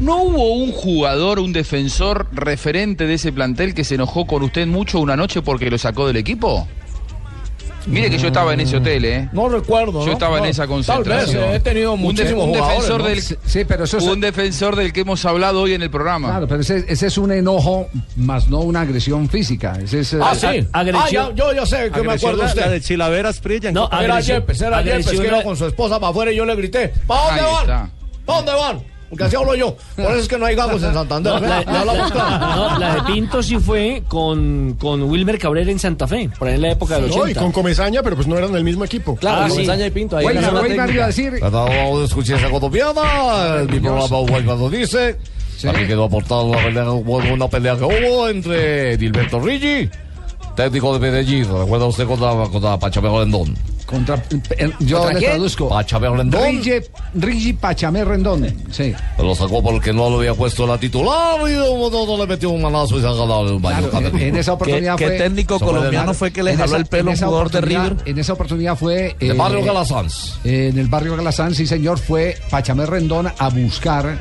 ¿no hubo un jugador, un defensor referente de ese plantel que se enojó con usted mucho una noche porque lo sacó del equipo? Mire que yo estaba en ese hotel, ¿eh? No recuerdo. Yo ¿no? estaba en esa Tal concentración. vez, eh, he tenido Un de- muchísimos un defensor ¿no? del Sí, pero eso es- un defensor del que hemos hablado hoy en el programa. Claro, pero ese, ese es un enojo, más no una agresión física. Ese es, Ah, eh, sí. Ah, ya, yo ya sé que me acuerdo la, usted. la de Chilavera Sprilla. No, era agresión- Yepes, era Yepes, agresión que iba con su esposa para afuera y yo le grité, ¿para dónde van? ¿Para dónde van? Porque así hablo yo. Por eso es que no hay gagos en [laughs] Santander. No, ¿ve? la, claro. no, la de Pinto sí fue con, con Wilmer Cabrera en Santa Fe, por ahí en la época del No, 80. y con Comezaña, pero pues no eran del mismo equipo. Claro, Ah, sí. Comesaña y Pinto. Ahí Oiga, la Weimar iba a decir, Ah, escuché esa colombiana. En mi programa Weimar lo dice. También quedó aportado una pelea, una pelea que hubo entre Dilberto Rigi, técnico de Medellín. ¿Recuerda usted contra, contra Pachamé Rendón? contra, eh, yo ¿Contra le quién? traduzco. Pachamé Rendón. Rigi, Rigi Pachamé Rendón. Sí. Lo sacó porque no lo había puesto la titular y no le metió un manazo y se ha ganado el baño. Claro, en, en esa oportunidad ¿Qué- fue. qué técnico colombiano fue que le en jaló esa- el pelo a en un jugador de River? En esa oportunidad fue. De Barrio Calasanz. En el barrio Galazán, sí, señor, fue Pachamé Rendón a buscar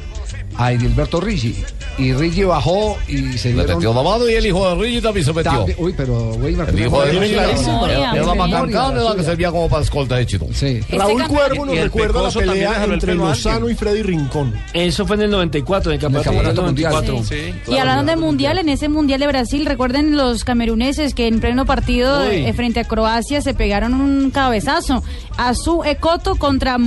a Edilberto Rigi. Y Rigi bajó y se dieron. metió la mano y el hijo de Rigi también se metió. También- Uy, pero, Weimar, El hijo de Rigi clarísimo. era Memoria, macancana que servía como para escolta de chino. Sí. Raúl Este Cuervo nos recuerda la pelea entre Lozano y Freddy Rincón. Eso fue en el 94, en el campeonato, campeonato del mundial. 94. Y hablando de mundial, en ese mundial de Brasil, recuerden los cameruneses que en pleno partido eh, frente a Croacia se pegaron un cabezazo. A su Ecoto contra.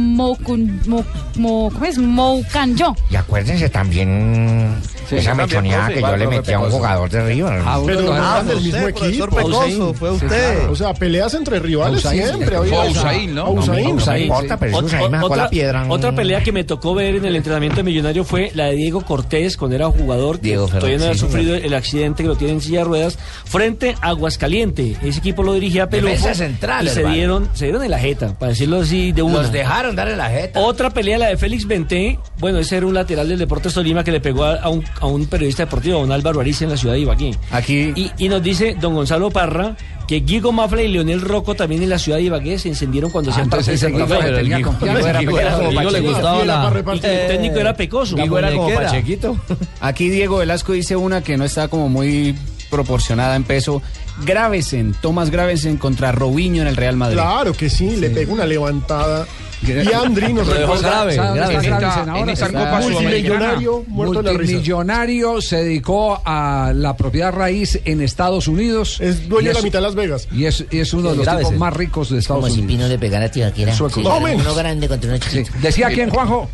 Moukanjo. Y acuérdense también Sí, esa mechoneada que yo ¿Cuál, le metí a un jugador de River. Ah, Pero no eran del mismo equipo. Pecoso, fue usted. O sea, peleas entre rivales siempre. Fue Ausaín, ¿no? Ausaín. No importa, pero ahí me la piedra. otra pelea que me tocó ver en el entrenamiento de Millonario fue la de Diego Cortés cuando era jugador, que Diego todavía no había sufrido el accidente que lo tiene en silla de ruedas, frente a Aguascaliente. Ese equipo lo dirigía Pelufo central, y se dieron, se dieron en la jeta, para decirlo así de una. Los dejaron darle la jeta. Otra pelea, la de Félix Benté. Bueno, ese era un lateral del Deportes Tolima que le pegó a un, a un periodista deportivo, a un Álvaro Ariza en la ciudad de Ibagué. Aquí. Y, y nos dice don Gonzalo Parra que Guigo Mafla y Leonel Rocco también en la ciudad de Ibagué se encendieron cuando Ah, hacían entonces ese Guigo Santa Fe. tenía Guigo confianza. era- Guigo era como Guigo le Pachequito. gustaba Fiel a la... para Y que repartir. el técnico era Pecoso. Guigo era como. Pachequito. Aquí Diego Velasco dice una que no está como muy proporcionada en peso. Gravesen, Tomás Gravesen contra Robinho en el Real Madrid. Claro que sí, le pegó una levantada. Y Andri nos recuerda grave, ¿Sabe dónde grave. En esta- Copa multimillonario, muerto de la risa. Multimillonario se dedicó a la propiedad raíz en Estados Unidos. Es dueño de la mitad de Las Vegas. Y es, y es uno de los tipos más ricos de Estados Como si Unidos. Pino le pegara a menos. Uno grande contra uno Sí. chiquito. Decía quién, Juanjo.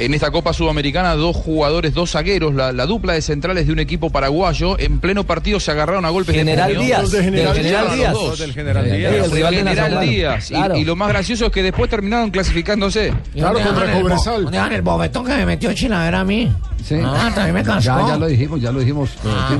En esta Copa Sudamericana, dos jugadores, dos zagueros, la, la dupla de centrales de un equipo paraguayo, en pleno partido se agarraron a golpes General de puño. Díaz. Los de Del General Díaz. Díaz. Los dos. del General Díaz. el El rival General. Díaz. Y- Claro. Y, lo más gracioso es que después terminaron clasificándose. Claro, ¿Dónde contra el bo- Cobresal. ¿Dónde dejan el bofetón que me metió Chilavera a mí? Sí. Ah, también me cansó. Ya, ya lo dijimos, ya lo dijimos. Ah.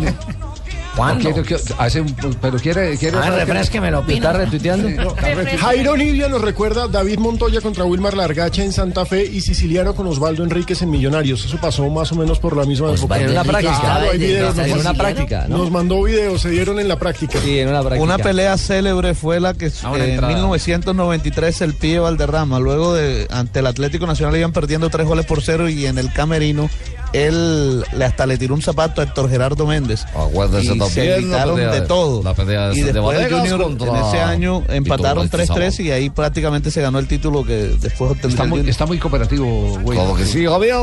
¿Cuándo? Hace un- pero quiere, quiere A ver, saber que- refresqueme lo ¿Te opino. está retuiteando? Sí, no, está retuiteando. Jairo Nivia nos recuerda David Montoya contra Wilmar Largacha en Santa Fe y Siciliano con Osvaldo Enríquez en Millonarios. Eso pasó más o menos por la misma época. En una práctica. estaba Claro, hay de- videos, de- nos En una práctica, ¿no? Nos mandó videos, se dieron en la práctica. Sí, en una práctica. Una pelea célebre fue la que A una eh, en entrada. 1993 el pibe Valderrama, luego de ante el Atlético Nacional iban perdiendo tres goles por cero y en el camerino él le- hasta le tiró un zapato a Héctor Gerardo Méndez. Y se la gritaron pelea de de- todo. la pelea de- y de después Junior contra en ese año empataron Ortiz 3-3 y ahí prácticamente se ganó el título que después obtendría Está muy, Junior. está muy cooperativo, güey. Claro que sí, Javier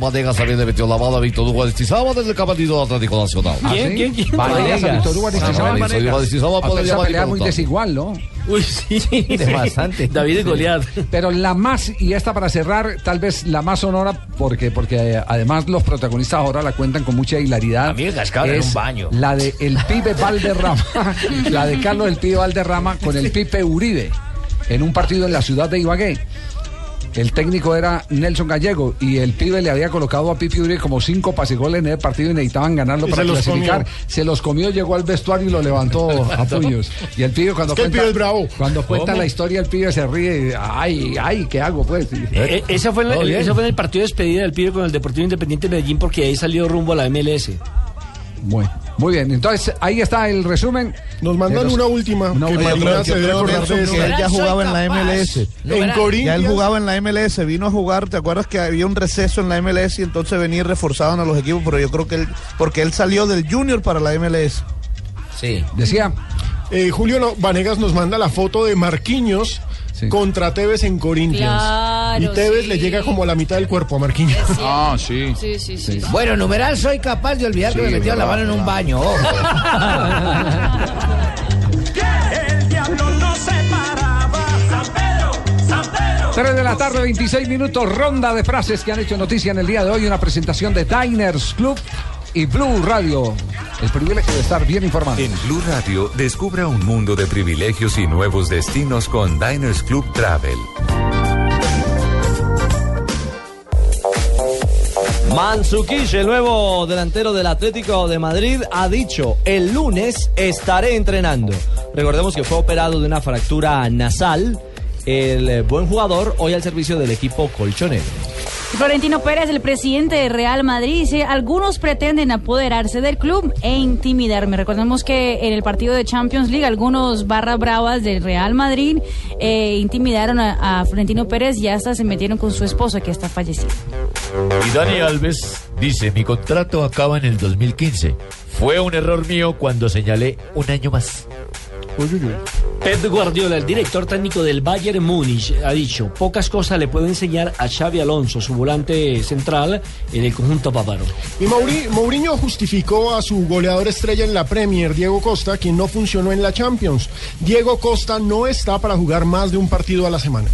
Vanegas también le metió la mano a Víctor Hugo Aristizábal desde el Camerino Atlético Nacional. ¿Ah, sí? Vanegas a Víctor Hugo Aristizábal. Vanegas. Víctor Hugo Aristizábal Ah, pero puede esa llamar y pelea muy desigual, ¿no? Uy, sí. De bastante. David y Sí. Goliat. Pero la más, y esta para cerrar, tal vez la más sonora, porque, porque eh, además los protagonistas ahora la cuentan con mucha hilaridad. A mí me cascaron en un baño. La de el pibe Valderrama, [laughs] la de Carlos el pibe Valderrama con el Pipe Uribe, en un partido en la ciudad de Ibagué. El técnico era Nelson Gallego y el pibe le había colocado a Pipe Uribe como cinco pasegoles en el partido y necesitaban ganarlo Y para se clasificar. comió. Se los comió, llegó al vestuario y lo levantó [laughs] a puños. Y el pibe cuando Es que el cuenta, pibe es bravo. cuando cuenta ¿Cómo? la historia, el pibe se ríe. y, Ay, ay, ¿qué hago pues? Eh, esa fue, en ¿Todo el, esa fue en el partido de despedida del pibe con el Deportivo Independiente de Medellín porque ahí salió rumbo a la MLS. Muy, muy bien, entonces ahí está el resumen. Nos mandan los- una última Una que última. Marina Yo se debe acordar de eso. él ya jugaba en la MLS. En Ya él Corinthians. jugaba en la MLS, vino a jugar, ¿te acuerdas que había un receso en la MLS y entonces venía y reforzaban a los equipos? Pero yo creo que él, porque él salió del Junior para la MLS. Sí. Decía. Eh, Julio Vanegas nos manda la foto de Marquinhos contra Tevez en Corinthians. Claro, y Tevez sí. le llega como a la mitad del cuerpo a Marquinhos. Ah, sí. Sí, sí, sí. Bueno, numeral, soy capaz de olvidar que me metieron la mano en un baño. ojo. El diablo no se paraba. San Pedro, San Pedro. 3 de la tarde, 26 minutos, ronda de frases que han hecho noticia en el día de hoy. Una presentación de Diners Club y Blue Radio. El privilegio de estar bien informado. En Blue Radio, descubra un mundo de privilegios y nuevos destinos con Diners Club Travel. Manzukic, el nuevo delantero del Atlético de Madrid, ha dicho, el lunes estaré entrenando. Recordemos que fue operado de una fractura nasal. El eh, buen jugador hoy al servicio del equipo colchonero. Florentino Pérez, el presidente de Real Madrid, dice, algunos pretenden apoderarse del club e intimidarme. Recordemos que en el partido de Champions League, algunos barras bravas del Real Madrid eh, intimidaron a, a Florentino Pérez y hasta se metieron con su esposa que está fallecida. Y Dani Alves dice, mi contrato acaba en el 2015. Fue un error mío cuando señalé un año más. Pep Guardiola, el director técnico del Bayern Múnich, ha dicho, pocas cosas le puede enseñar a Xavi Alonso, su volante central en el conjunto bávaro. Y Mauri- Mourinho justificó a su goleador estrella en la Premier, Diego Costa, quien no funcionó en la Champions. Diego Costa no está para jugar más de un partido a la semana.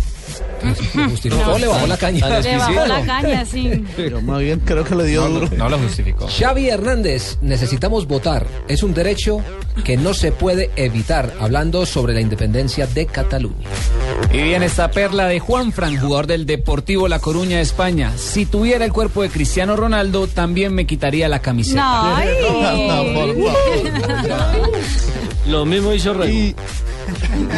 Justificó, le bajó la caña. Le bajó la caña, sí. Pero más bien creo que le dio duro. No lo justificó. Xavi Hernández, necesitamos votar. Es un derecho que no se puede evitar, hablando sobre la independencia de Cataluña. Y bien esta perla de Juan Fran, jugador del Deportivo La Coruña de España. Si tuviera el cuerpo de Cristiano Ronaldo, también me quitaría la camiseta. [laughs] No, ay. [laughs] Lo mismo hizo Rego.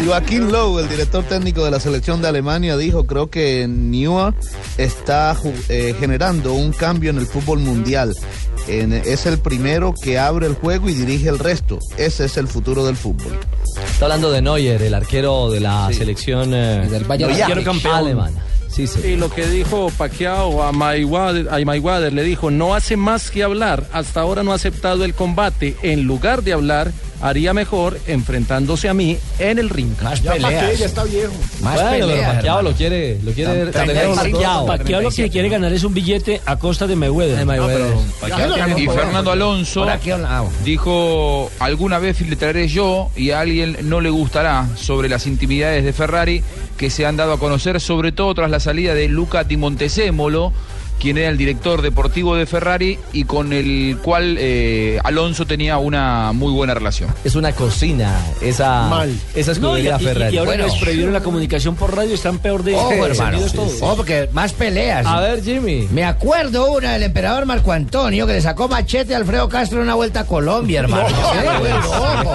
Y [laughs] Joaquín Lowe, el director técnico de la selección de Alemania, dijo, creo que Neuer está eh, generando un cambio en el fútbol mundial. En- es el primero que abre el juego y dirige el resto. Ese es el futuro del fútbol. Está hablando de Neuer, el arquero de la selección eh, del Bayern Neuer, campeón alemana. Sí, sí. Y lo que dijo Pacquiao a Mayweather, a Mayweather le dijo, no hace más que hablar, hasta ahora no ha aceptado el combate, en lugar de hablar, haría mejor enfrentándose a mí en el ring. Más Ya pa' qué, ya está viejo. bueno, pero Pacquiao lo quiere, lo quiere tener Pacquiao. Pacquiao lo que quiere ganar es un billete a costa de Mayweather. De Mayweather. Y Fernando Alonso hablamos. dijo, alguna vez filtraré yo y a alguien no le gustará sobre las intimidades de Ferrari que se han dado a conocer, sobre todo tras la salida de Luca Di Montesemolo, quien era el director deportivo de Ferrari y con el cual eh, Alonso tenía una muy buena relación. Es una cocina, esa, Mal. esa No, y, escudería y- Ferrari. y ahora Bueno. les prohibieron la comunicación por radio, están peor de Ojo, de hermano. todos. Ojo, porque más peleas. A ver, Jimmy. Me acuerdo una del emperador Marco Antonio que le sacó machete a Alfredo Castro en una vuelta a Colombia, hermano. Sí, bueno, [laughs] ojo.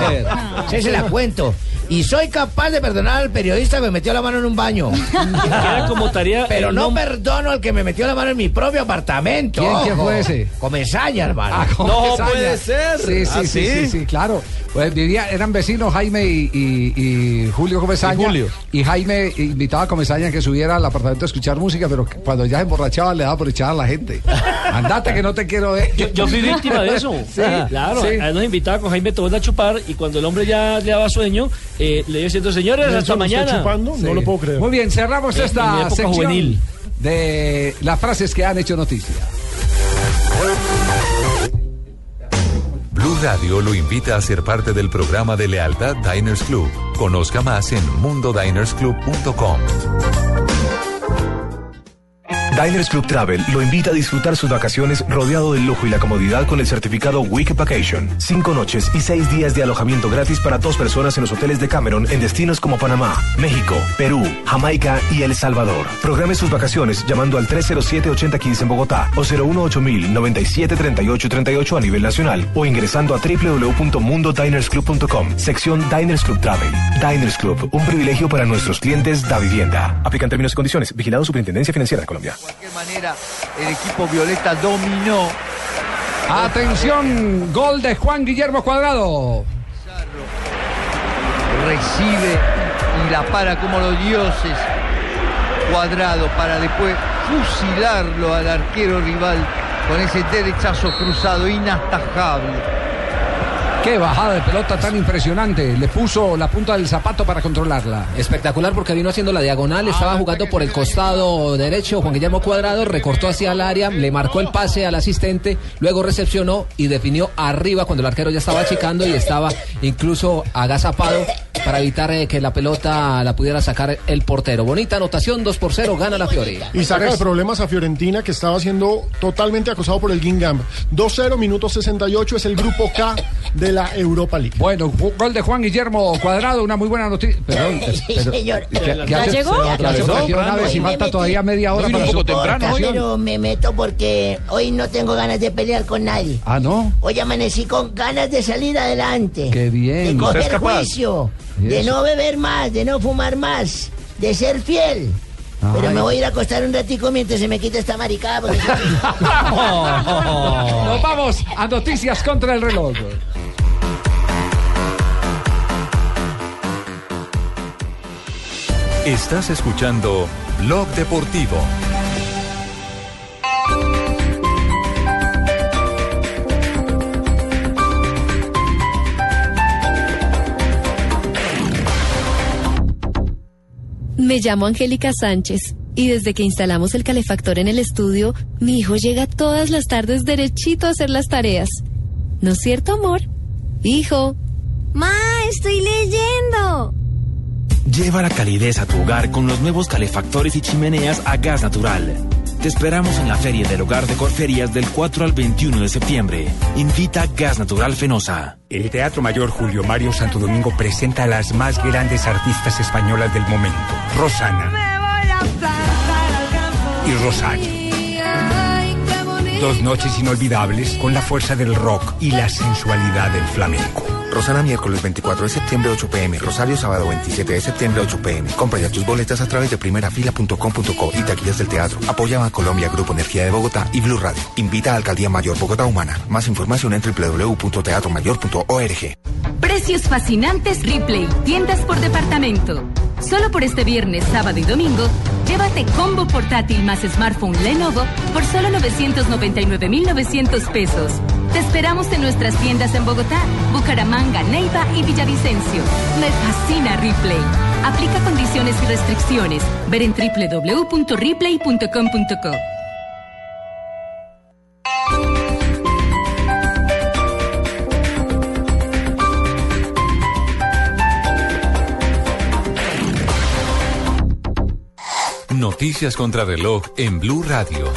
Sí, se la cuento. Y soy capaz de perdonar al periodista que me metió la mano en un baño. [laughs] Queda como tarea Pero el no nom- perdono al que me metió la mano en mi propio apartamento. ¿Quién- quién fue ese? Comesaña, hermano. Ah, ¿cómo No puede ser. Sí, sí, ¿Ah, sí, sí? sí, sí, claro. Pues vivía, eran vecinos Jaime y, y- y Julio Comesaña. Y Julio. Y Jaime invitaba a Comesaña a que subiera al apartamento a escuchar música, pero cuando ya se emborrachaba le daba por echar a la gente. [laughs] Andate que no te quiero ver. Yo, yo fui víctima de eso. [laughs] Sí, claro. sí. A él nos invitaba con Jaime Tobón a chupar y cuando el hombre ya le daba sueño, eh, le diciendo, señores, ¿De hasta lo mañana. chupando? No lo puedo creer. Muy bien, cerramos En- en mi esta sección juvenil. de las frases que han hecho noticia. Blue Radio lo invita a ser parte del programa de lealtad Diners Club. Conozca más en mundodinersclub.com. Diners Club Travel lo invita a disfrutar sus vacaciones rodeado del lujo y la comodidad con el certificado Week Vacation. Cinco noches y seis días de alojamiento gratis para dos personas en los hoteles de Cameron en destinos como Panamá, México, Perú, Jamaica y El Salvador. Programe sus vacaciones llamando al 307-8015 en Bogotá o 018-973838 a nivel nacional o ingresando a www.mundodinersclub.com, sección Diners Club Travel. Diners Club, un privilegio para nuestros clientes da vivienda. Aplican términos y condiciones. Vigilado Superintendencia Financiera de Colombia. De cualquier manera, el equipo violeta dominó. Atención, gol de Juan Guillermo Cuadrado. Recibe y la para como los dioses. Cuadrado para después fusilarlo al arquero rival con ese derechazo cruzado inastajable. Qué bajada de pelota tan impresionante. Le puso la punta del zapato para controlarla. Espectacular porque vino haciendo la diagonal, estaba jugando por el costado derecho, Juan Guillermo Cuadrado recortó hacia el área, le marcó el pase al asistente, luego recepcionó y definió arriba cuando el arquero ya estaba achicando y estaba incluso agazapado para evitar eh, que la pelota la pudiera sacar el portero. Bonita anotación, 2 por 0, gana la Fiori. Y saca de problemas a Fiorentina que estaba siendo totalmente acosado por el Gingham. 2-0, minuto 68, es el grupo K de la Europa League. Bueno, gol de Juan Guillermo Cuadrado, una muy buena noticia. Perdón, Sí, pero- señor. ¿qué- qué ¿Ya hace- llegó? si Hoy me falta metí- todavía media hora para su presentación? Pero me meto porque hoy no tengo ganas de pelear con nadie. Ah, ¿no? Hoy amanecí con ganas de salir adelante. Qué bien. De ¿Usted es coger capaz? juicio. ¿Y De no beber más, de no fumar más. De ser fiel. Pero Ay. me voy a ir a acostar un ratico mientras se me quita esta maricada. porque- [laughs] [laughs] Nos vamos a noticias contra el reloj. Estás escuchando Blog Deportivo. Me llamo Angélica Sánchez y desde que instalamos el calefactor en el estudio, mi hijo llega todas las tardes derechito a hacer las tareas. ¿No es cierto, amor? Hijo. Ma, estoy leyendo. Lleva la calidez a tu hogar con los nuevos calefactores y chimeneas a gas natural. Te esperamos en la Feria del Hogar de Corferias del 4 al 21 de septiembre. Invita Gas Natural Fenosa. El Teatro Mayor Julio Mario Santo Domingo presenta a las más grandes artistas españolas del momento. Rosana y Rosario. Dos noches inolvidables con la fuerza del rock y la sensualidad del flamenco. Rosana miércoles 24 de septiembre 8 pm, Rosario sábado 27 de septiembre 8 pm. Compra ya tus boletas a través de primerafila.com.co y taquillas del teatro. Apoya a Colombia, Grupo Energía de Bogotá y Blue Radio. Invita a Alcaldía Mayor Bogotá Humana. Más información en www.teatromayor.org. Precios fascinantes Ripley, tiendas por departamento. Solo por este viernes, sábado y domingo, llévate combo portátil más smartphone Lenovo por solo 999.900 pesos. Te esperamos en nuestras tiendas en Bogotá, Bucaramanga, Neiva y Villavicencio. Me fascina Ripley. Aplica condiciones y restricciones. Ver en www.ripley.com.co. Noticias contra reloj en Blue Radio.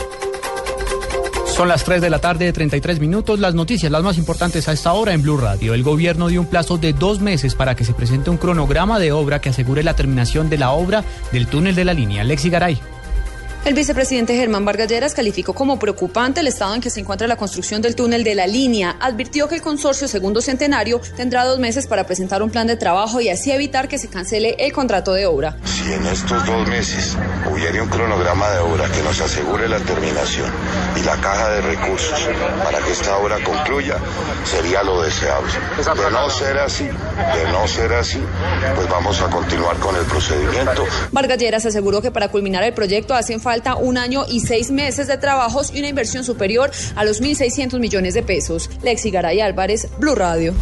Son las 3 de la tarde, 33 minutos. Las noticias, las más importantes a esta hora en Blue Radio. El gobierno dio un plazo de dos meses para que se presente un cronograma de obra que asegure la terminación de la obra del túnel de la línea. Lexi Garay. El vicepresidente Germán Vargas Lleras calificó como preocupante el estado en que se encuentra la construcción del túnel de la línea. Advirtió que el consorcio Segundo Centenario tendrá dos meses para presentar un plan de trabajo y así evitar que se cancele el contrato de obra. Si en estos dos meses hubiera un cronograma de obra que nos asegure la terminación y la caja de recursos para que esta obra concluya, sería lo deseable. De no ser así, de no ser así, pues vamos a continuar con el procedimiento. Vargas Lleras aseguró que para culminar el proyecto hacen falta falta un año y seis meses de trabajos y una inversión superior a los 1.600 millones de pesos. Lexi Garay Álvarez, Blue Radio.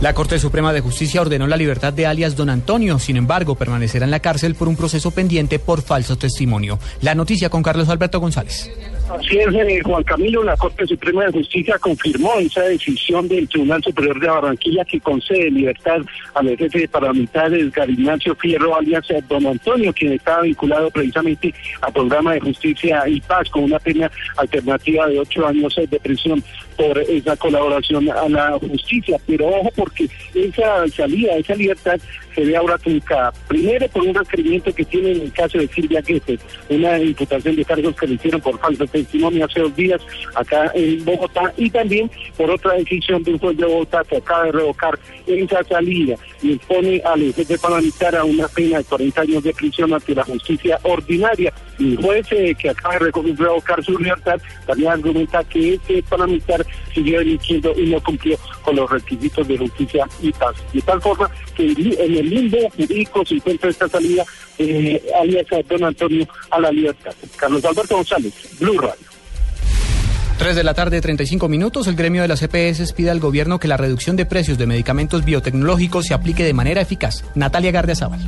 La Corte Suprema de Justicia ordenó la libertad de alias Don Antonio, sin embargo, permanecerá en la cárcel por un proceso pendiente por falso testimonio. La noticia con Carlos Alberto González. Así es, eh, Juan Camilo, la Corte Suprema de Justicia confirmó esa decisión del Tribunal Superior de Barranquilla que concede libertad al jefe de paramilitares Gary Ignacio Fierro, alias eh, Don Antonio, quien estaba vinculado precisamente al programa de justicia y paz con una pena alternativa de ocho años eh, de prisión por esa colaboración a la justicia. Pero ojo, porque esa salida, esa libertad se ve ahora truncada. Primero, por un requerimiento que tiene en el caso de Silvia Guedes, una imputación de cargos que le hicieron por falso testimonio hace dos días acá en Bogotá, y también por otra decisión de un juez de Bogotá que acaba de revocar esa salida y pone al jefe parlamentar a una pena de 40 años de prisión ante la justicia ordinaria. El juez eh, que acaba de revocar su libertad también argumenta que este parlamentar siguió delinquiendo y no cumplió con los requisitos de justicia y paz. De tal forma que en el limbo jurídico se encuentra esta salida eh, alias Don Antonio a la libertad. Carlos Alberto González, Blue Radio. 3 de la tarde, 35 minutos. El gremio de las EPS pide al gobierno que la reducción de precios de medicamentos biotecnológicos se aplique de manera eficaz. Natalia Gardiazabal.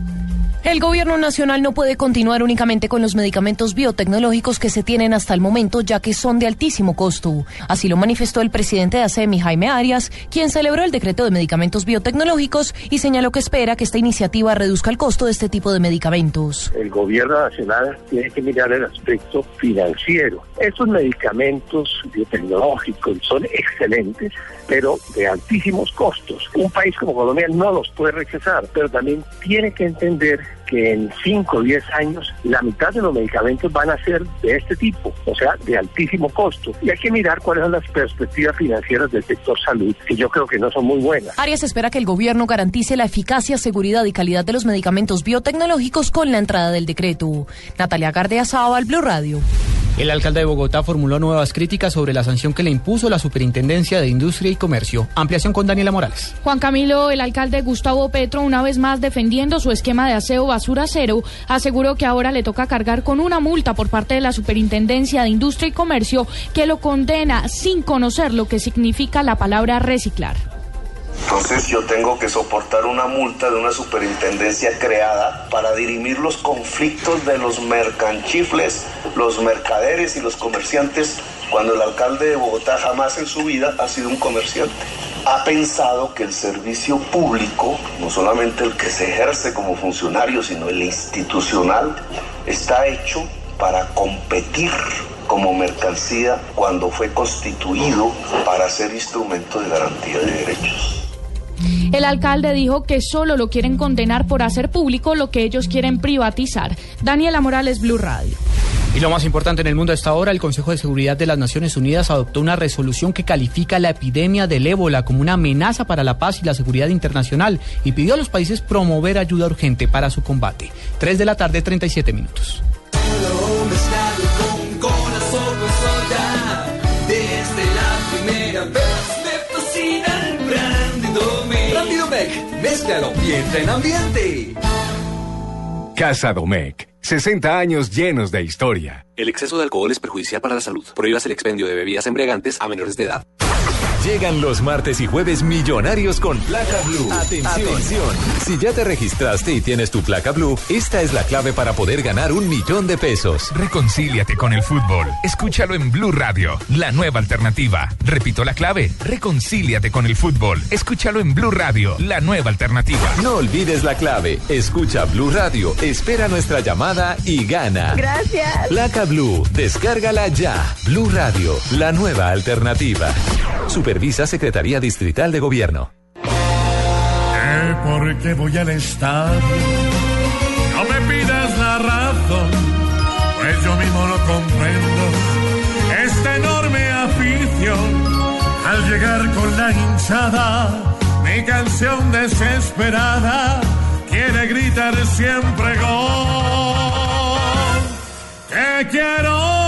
El gobierno nacional no puede continuar únicamente con los medicamentos biotecnológicos que se tienen hasta el momento, ya que son de altísimo costo. Así lo manifestó el presidente de ASEMI, Jaime Arias, quien celebró el decreto de medicamentos biotecnológicos y señaló que espera que esta iniciativa reduzca el costo de este tipo de medicamentos. El gobierno nacional tiene que mirar el aspecto financiero. Estos medicamentos biotecnológicos son excelentes, pero de altísimos costos. Un país como Colombia no los puede rechazar, pero también tiene que entender que en 5 o 10 años la mitad de los medicamentos van a ser de este tipo, o sea, de altísimo costo. Y hay que mirar cuáles son las perspectivas financieras del sector salud, que yo creo que no son muy buenas. Arias espera que el gobierno garantice la eficacia, seguridad y calidad de los medicamentos biotecnológicos con la entrada del decreto. Natalia Gardea al Blue Radio. El alcalde de Bogotá formuló nuevas críticas sobre la sanción que le impuso la Superintendencia de Industria y Comercio. Ampliación con Daniela Morales. Juan Camilo, el alcalde Gustavo Petro, una vez más defendiendo su esquema de aseo basura cero, aseguró que ahora le toca cargar con una multa por parte de la Superintendencia de Industria y Comercio que lo condena sin conocer lo que significa la palabra reciclar. Entonces yo tengo que soportar una multa de una superintendencia creada para dirimir los conflictos de los mercanchifles, los mercaderes y los comerciantes, cuando el alcalde de Bogotá jamás en su vida ha sido un comerciante. Ha pensado que el servicio público, no solamente el que se ejerce como funcionario, sino el institucional, está hecho para competir como mercancía cuando fue constituido para ser instrumento de garantía de derechos. El alcalde dijo que solo lo quieren condenar por hacer público lo que ellos quieren privatizar. Daniela Morales, Blue Radio. Y lo más importante en el mundo hasta ahora, el Consejo de Seguridad de las Naciones Unidas adoptó una resolución que califica la epidemia del ébola como una amenaza para la paz y la seguridad internacional y pidió a los países promover ayuda urgente para su combate. 3 de la tarde, 37 minutos. Mézclalo y entra en ambiente. Casa Domecq. 60 años llenos de historia. El exceso de alcohol es perjudicial para la salud. Prohíbas el expendio de bebidas embriagantes a menores de edad. Llegan los martes y jueves millonarios con placa blue. Atención. Si ya te registraste y tienes tu placa blue, esta es la clave para poder ganar un millón de pesos. Reconcíliate con el fútbol. Escúchalo en Blue Radio, la nueva alternativa. Repito la clave. Reconcíliate con el fútbol. Escúchalo en Blue Radio, la nueva alternativa. No olvides la clave. Escucha Blue Radio, espera nuestra llamada y gana. Gracias. Placa blue, descárgala ya. Blue Radio, la nueva alternativa. Supervisa Secretaría Distrital de Gobierno. ¿Qué por qué voy al estadio? No me pidas la razón, pues yo mismo lo comprendo. Esta enorme afición, al llegar con la hinchada, mi canción desesperada quiere gritar siempre gol. Te quiero,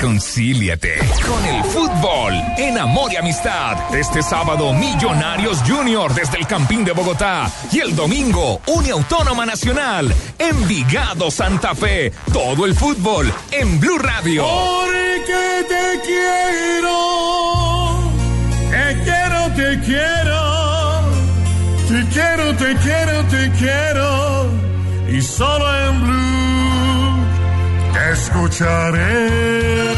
Reconcíliate con el fútbol en Amor y Amistad. Este sábado, Millonarios Junior desde el Campín de Bogotá. Y el domingo, Uniautónoma Nacional. Envigado Santa Fe. Todo el fútbol en Blue Radio. Porque te quiero, te quiero, te quiero, te quiero, te quiero, te quiero, y solo en Blue escucharé.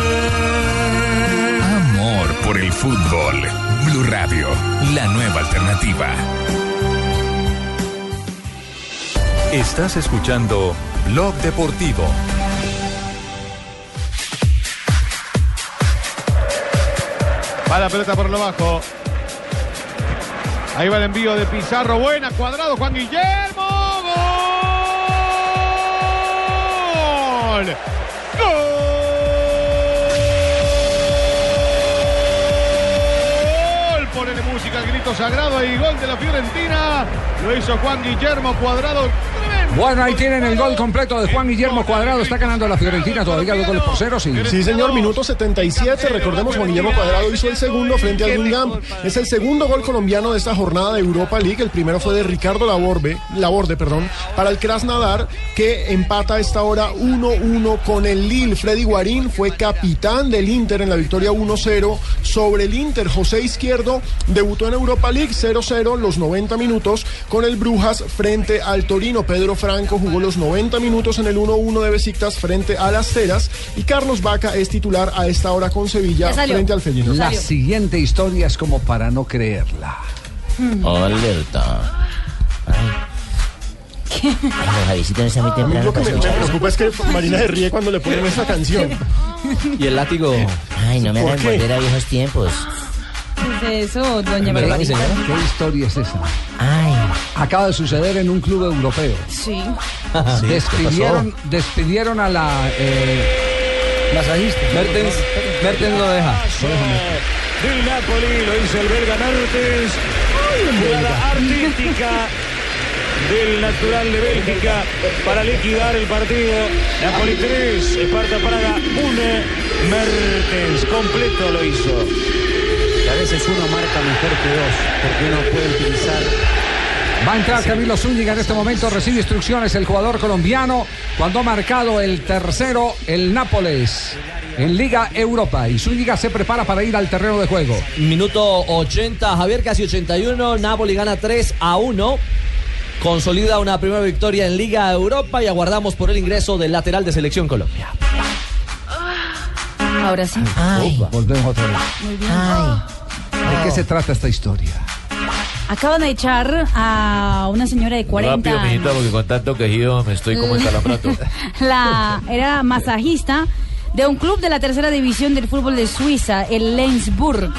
Amor por el fútbol. Blue Radio, la nueva alternativa. Estás escuchando Blog Deportivo. Va la pelota por lo bajo. Ahí va el envío de Pizarro. Buena, cuadrado, Juan Guillermo. ¡Gol! ¡Gol! Ponele música al grito sagrado y gol de la Fiorentina. Lo hizo Juan Guillermo Cuadrado. Bueno, ahí tienen el gol completo de Juan Guillermo Cuadrado. Está ganando la Fiorentina todavía dos goles por cero. Sí, Sí, señor, minuto 77. Recordemos, Juan Guillermo Cuadrado hizo el segundo frente al Guingamp. Es el segundo gol colombiano de esta jornada de Europa League. El primero fue de Ricardo Laborde, Laborde perdón, para el Krasnodar, que empata a esta hora 1-1 con el Lille. Freddy Guarín fue capitán del Inter en la victoria 1-0 sobre el Inter. José Izquierdo debutó en Europa League 0-0 los 90 minutos con el Brujas frente al Torino. Pedro Franco jugó los 90 minutos en el 1-1 de Besiktas frente a las Teras y Carlos Vaca es titular a esta hora con Sevilla frente al Feyenoord. La siguiente historia es como para no creerla. Alerta. Ay, los Javiercito no está muy temprano lo que me, me escuchar. preocupa es que Marina se ríe cuando le ponen esa canción. [laughs] ¿Y el látigo? Ay, no me ¿Por hagan volver a viejos tiempos. ¿Qué es eso, doña ¿Verdad, Barbarita? señora? ¿Qué historia es esa? Ay. Acaba de suceder en un club europeo. Sí. [laughs] Sí, despidieron, despidieron a la eh, masajista. Mertens, Mertens lo deja. del Napoli, lo hizo el belga Mertens. Jugada artística del natural de Bélgica para liquidar el partido. Napoli 3, Esparta Praga 1. Mertens completo lo hizo. Veces uno marca mejor que dos, porque uno puede utilizar Va a entrar Camilo Zúñiga en este momento, recibe instrucciones el jugador colombiano cuando ha marcado el tercero el Nápoles en Liga Europa y Zúñiga se prepara para ir al terreno de juego. Minuto 80, Javier, casi 81. Napoli gana 3 a 1. Consolida una primera victoria en Liga Europa y aguardamos por el ingreso del lateral de Selección Colombia. Ahora sí. Opa, Volvemos otra vez. Muy bien. ¿De qué se trata esta historia? Acaban de echar a una señora de 40 Rápido, años. mijita, porque con tanto quejido me estoy como encalambrando. [laughs] La, era masajista de un club de la tercera división del fútbol de Suiza, el Lensburg,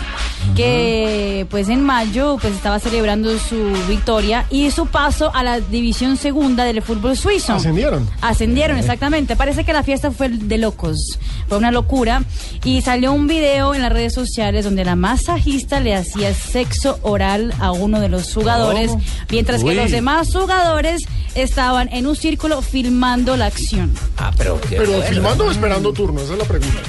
que pues en mayo pues estaba celebrando su victoria y su paso a la división segunda del fútbol suizo. Ascendieron. Ascendieron, exactamente. Parece que la fiesta fue de locos. Fue una locura. Y salió un video en las redes sociales donde la masajista le hacía sexo oral a uno de los jugadores, ¿Cómo? mientras que los demás jugadores estaban en un círculo filmando la acción. Ah, pero Pero filmando o esperando turno, esa es la pregunta.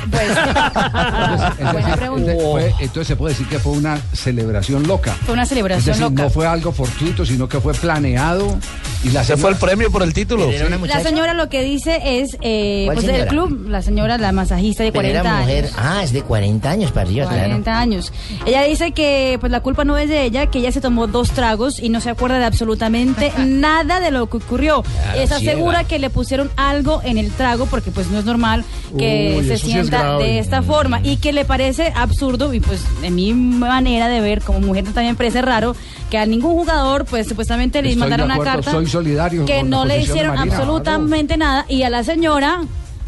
[laughs] Buena pregunta. Entonces, fue- entonces se puede decir que fue una celebración loca. Fue una Es celebración decir, loca. no fue algo fortuito, sino que fue planeado. Y la ¿Ese fue el premio por el título? La señora lo que dice es, eh, ¿Cuál pues del señora? club, la señora, la masajista de Pero 40 era mujer. años. Ah, es de 40 años para arriba, claro. 40 años. Ella dice que pues la culpa no es de ella, que ella se tomó dos tragos y no se acuerda de absolutamente [laughs] nada de lo que ocurrió. Claro, Está ciega. segura que le pusieron algo en el trago porque pues no es normal que Uy, se sí es sienta de esta forma y que le parece absurdo y pues en mi manera de ver como mujer también parece raro que a ningún jugador pues supuestamente le Estoy mandaron de una carta soy solidario que no le hicieron absolutamente nada. Y a la señora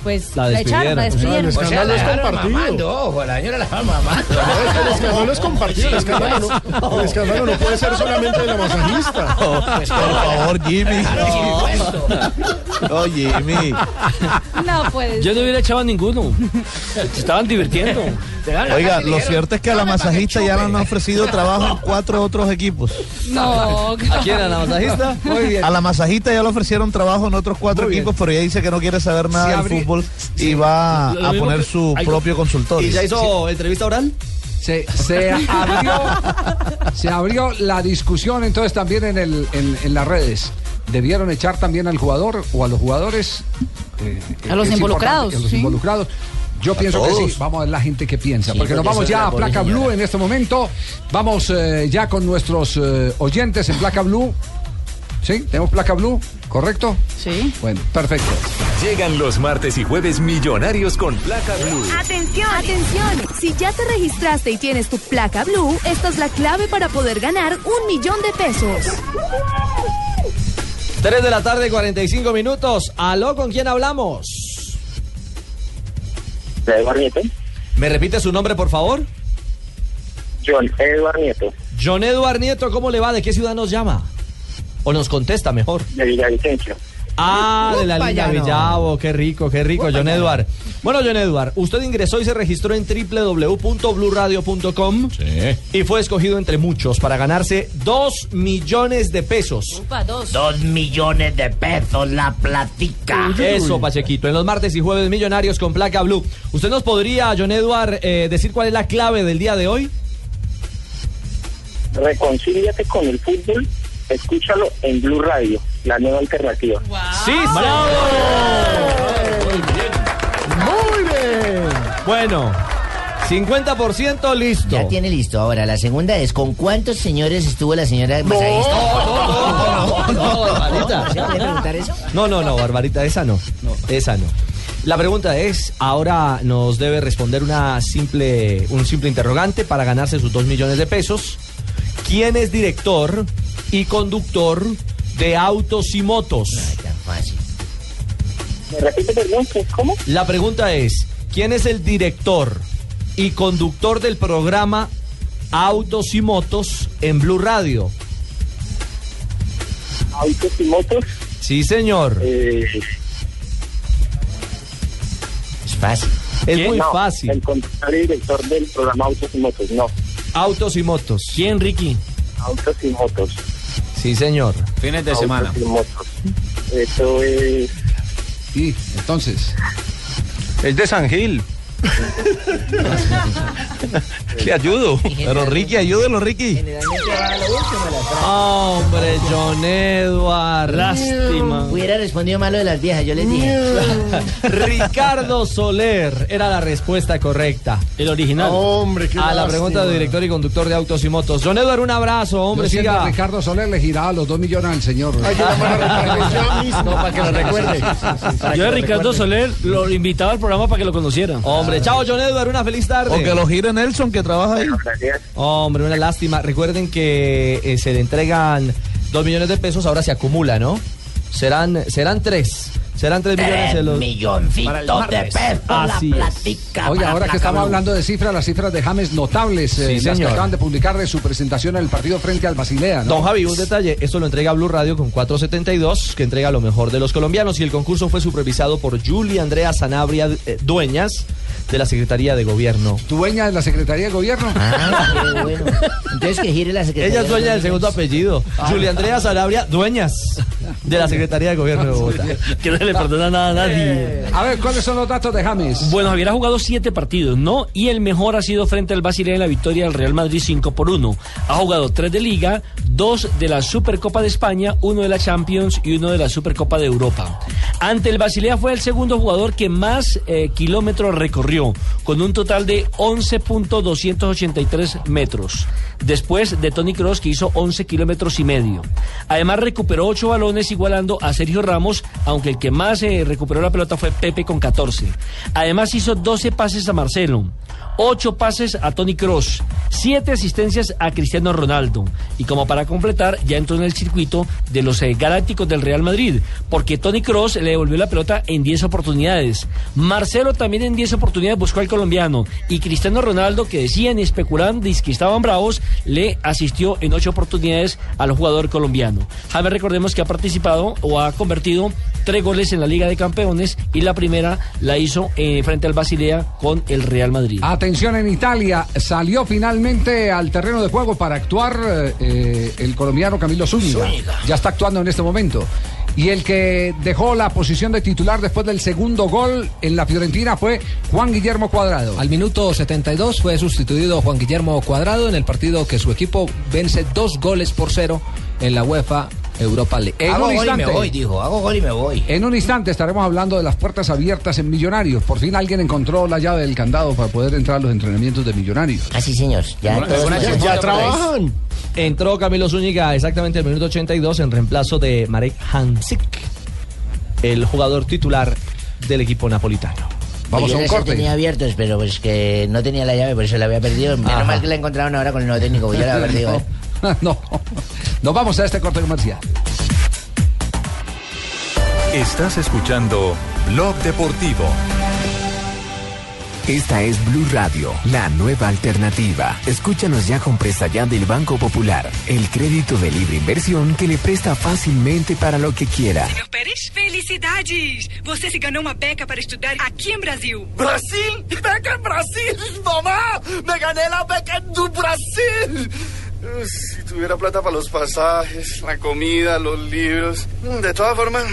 pues La la echaron, la despidieron. despidieron. El escándalo es compartido. Mamando, ojo, la señora la va mamando. [laughs] No, es que el escándalo es compartido. El escándalo no, el escándalo no puede ser solamente de la masajista. [laughs] Pues, por favor, Jimmy. Oye, mi. No puede Yo no hubiera echado a ninguno. Se estaban divirtiendo. [laughs] Oiga, lo cierto es que a la masajista ya le han ofrecido trabajo en cuatro otros equipos. No. ¿A quién? ¿A la masajista? Muy bien. A la masajista ya le ofrecieron trabajo en otros cuatro Muy bien. equipos, pero ella dice que no quiere saber nada del abrí- fútbol y va a poner su propio consultorio. ¿Y ya hizo entrevista oral? Se, se [laughs] abrió, se abrió la discusión entonces también en, el, en, en las redes. ¿Debieron echar también al jugador o a los jugadores? Eh, A los involucrados, A los sí. involucrados. Yo A pienso que sí. Vamos a ver la gente que piensa. Sí, porque nos vamos ya a Placa señora. Blue en este momento. Vamos eh, ya con nuestros eh, oyentes en Placa Blue. ¿Sí? ¿Tenemos Placa Blue? ¿Correcto? Sí. Bueno, perfecto. Llegan los martes y jueves millonarios con placa blue. Atención, atención. Si ya te registraste y tienes tu placa blue, esta es la clave para poder ganar un millón de pesos. 3 de la tarde, 45 minutos. ¿Aló? ¿Con quién hablamos? Eduardo Nieto. ¿Me repite su nombre, por favor? John Eduardo Nieto, John Eduard Nieto, ¿cómo le va? ¿De qué ciudad nos llama? O nos contesta mejor. de Villavicencio. Ah, de la no. Villavo, qué rico, qué rico, John Eduard. Bueno, John Eduard, usted ingresó y se registró en www.bluradio.com y fue escogido entre muchos para ganarse 2 millones de pesos. Upa, dos. Dos millones de pesos la platica. Eso, Pachequito, en los martes y jueves millonarios con placa blue. ¿Usted nos podría, John Eduard, eh, decir cuál es la clave del día de hoy? Reconcíliate con el fútbol, escúchalo en Blue Radio, la nueva alternativa. ¡Sí, bravo! Muy bien. Bueno, 50% listo. Ya tiene listo. Ahora, la segunda es: ¿con cuántos señores estuvo la señora masajista? No, no, Barbarita. ¿Se puede preguntar eso? No, no, no, Barbarita, esa no. Esa no. La pregunta es, ahora nos debe responder una simple, un simple interrogante para ganarse sus 2 millones de pesos. ¿Quién es director y conductor de autos y motos? Tan fácil. ¿Me repite, perdón? ¿qué- ¿Cómo? La pregunta es, ¿quién es el director y conductor del programa Autos y Motos en Blue Radio? Autos y motos. Sí, señor. Eh, Es fácil. Es muy no, fácil. El conductor y director del programa Autos y motos, no. Autos y Motos. ¿Quién, Ricky? Autos y motos. Sí, señor. Fines de Autos semana. Eso es. Y entonces, Es de San Gil. [laughs] Le ayudo. Pero Ricky, ayúdelo, Ricky. A. Hombre, John Edward. Lástima. Hubiera respondido malo de las viejas, yo les dije. [laughs] Ricardo Soler era la respuesta correcta El original. Hombre, qué a la pregunta de lástima. director y conductor de autos y motos. John Edward, un abrazo, hombre, yo siga. Ricardo Soler le giraba los dos millones al señor. A ya mismo para que lo recuerde. Yo de Ricardo Soler lo invitaba al programa para que lo conociera. Hombre, chao, John Edward, una feliz tarde. O que lo gire Nelson, que trabaja ahí. Hombre, una lástima. Recuerden que eh, se le entregan dos millones de pesos, ahora se acumula, ¿no? Serán, serán tres. Serán tres millones de los. milloncitos de pesos Así la es. platica. Oye, ahora que estamos hablando de cifras, las cifras de James notables, eh, Sí, las que acaban de publicar de su presentación en el partido frente al Basilea, ¿no? Don Javi, un detalle, esto lo entrega Blue Radio con 472, que entrega lo mejor de los colombianos y el concurso fue supervisado por Julia Andrea Sanabria eh, Dueñas de la Secretaría de Gobierno. Dueña de la Secretaría de Gobierno. Ah, qué bueno. Entonces que gire la secretaría. Ella es dueña del segundo apellido. Julia Andrea Sanabria Dueñas de la Secretaría de Gobierno de Bogotá. Que no le perdona nada a nadie. A ver, ¿cuáles son los datos de James? Bueno, Javier ha jugado siete partidos, ¿no? Y el mejor ha sido frente al Basilea en la victoria del Real Madrid 5 por 1. Ha jugado tres de Liga, dos de la Supercopa de España, uno de la Champions y uno de la Supercopa de Europa. Ante el Basilea fue el segundo jugador que más eh, kilómetros recorrió, con un total de 11.283 metros. Después de Tony Cross, que hizo 11 kilómetros y medio. Además, recuperó ocho balones, igualando a Sergio Ramos, aunque el que más eh, recuperó la pelota fue Pepe con 14. Además, hizo 12 pases a Marcelo. 8 pases a Tony Cross, 7 asistencias a Cristiano Ronaldo. Y como para completar, ya entró en el circuito de los eh, galácticos del Real Madrid, porque Tony Cross le devolvió la pelota en 10 oportunidades. Marcelo también en 10 oportunidades buscó al colombiano. Y Cristiano Ronaldo, que decían y especulaban que estaban bravos, le asistió en ocho oportunidades al jugador colombiano. James, recordemos que ha participado o ha convertido tres goles en la Liga de Campeones y la primera la hizo eh, frente al Basilea con el Real Madrid. Atención en Italia, salió finalmente al terreno de juego para actuar eh, el colombiano Camilo Zúñiga. Zúñiga. Ya está actuando en este momento. Y el que dejó la posición de titular después del segundo gol en la Fiorentina fue Juan Guillermo Cuadrado. Al minuto 72 fue sustituido Juan Guillermo Cuadrado en el partido que su equipo vence dos goles por cero en la UEFA Europa League. En hago un gol y me voy, dijo. Hago gol y me voy. En un instante estaremos hablando de las puertas abiertas en Millonarios. Por fin alguien encontró la llave del candado para poder entrar a los entrenamientos de Millonarios. Ah, sí, señor. Ya, todos nosotros- Entró Camilo Zúñiga exactamente el minuto 82 en reemplazo de Marek Hansik, el jugador titular del equipo napolitano. Pues yo los tenía abiertos, pero pues que no tenía la llave, por eso la había perdido. Menos Ajá. mal que la encontraron ahora con el nuevo técnico, pues yo la había perdido. [laughs] [laughs] no, nos vamos a este corte comercial. Estás escuchando Blog Deportivo. Esta es Blue Radio, la nueva alternativa. Escúchanos ya con presta ya del Banco Popular, el crédito de libre inversión que le presta fácilmente para lo que quiera. Senhor Pérez, felicidades! Você se ganhou uma beca para estudar aqui em Brasil. Brasil? Beca en Brasil, mamá. Me gané la beca en Brasil. Si tuviera plata para los pasajes, la comida, los libros. De todas formas,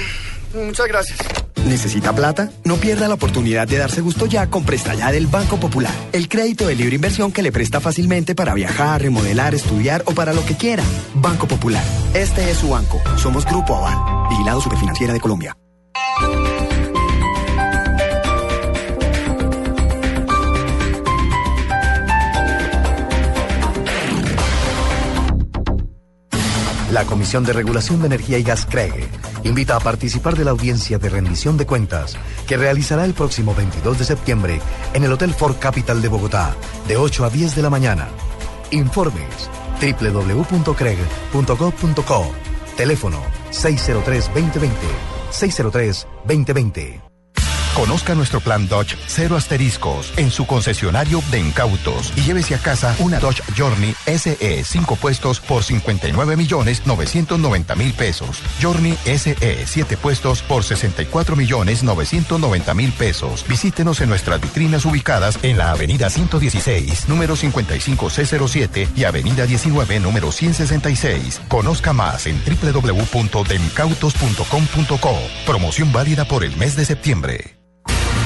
muchas gracias. ¿Necesita plata? No pierda la oportunidad de darse gusto ya con Presta Ya del Banco Popular. El crédito de libre inversión que le presta fácilmente para viajar, remodelar, estudiar o para lo que quiera. Banco Popular. Este es su banco. Somos Grupo Aval. Vigilado Superfinanciera de Colombia. La Comisión de Regulación de Energía y Gas CREG invita a participar de la audiencia de rendición de cuentas que realizará el próximo 22 de septiembre en el Hotel Ford Capital de Bogotá de 8 a 10 de la mañana. Informes www.creg.gov.co Teléfono 603-2020 603-2020 Conozca nuestro plan Dodge cero asteriscos en su concesionario de incautos y llévese a casa una Dodge Journey SE 5 puestos por 59 millones 990 mil pesos. Journey SE 7 puestos por 64 millones 990 mil pesos. Visítenos en nuestras vitrinas ubicadas en la avenida 116, número 55C07 y avenida 19, número 166. Conozca más en www.demicautos.com.co. Promoción válida por el mes de septiembre.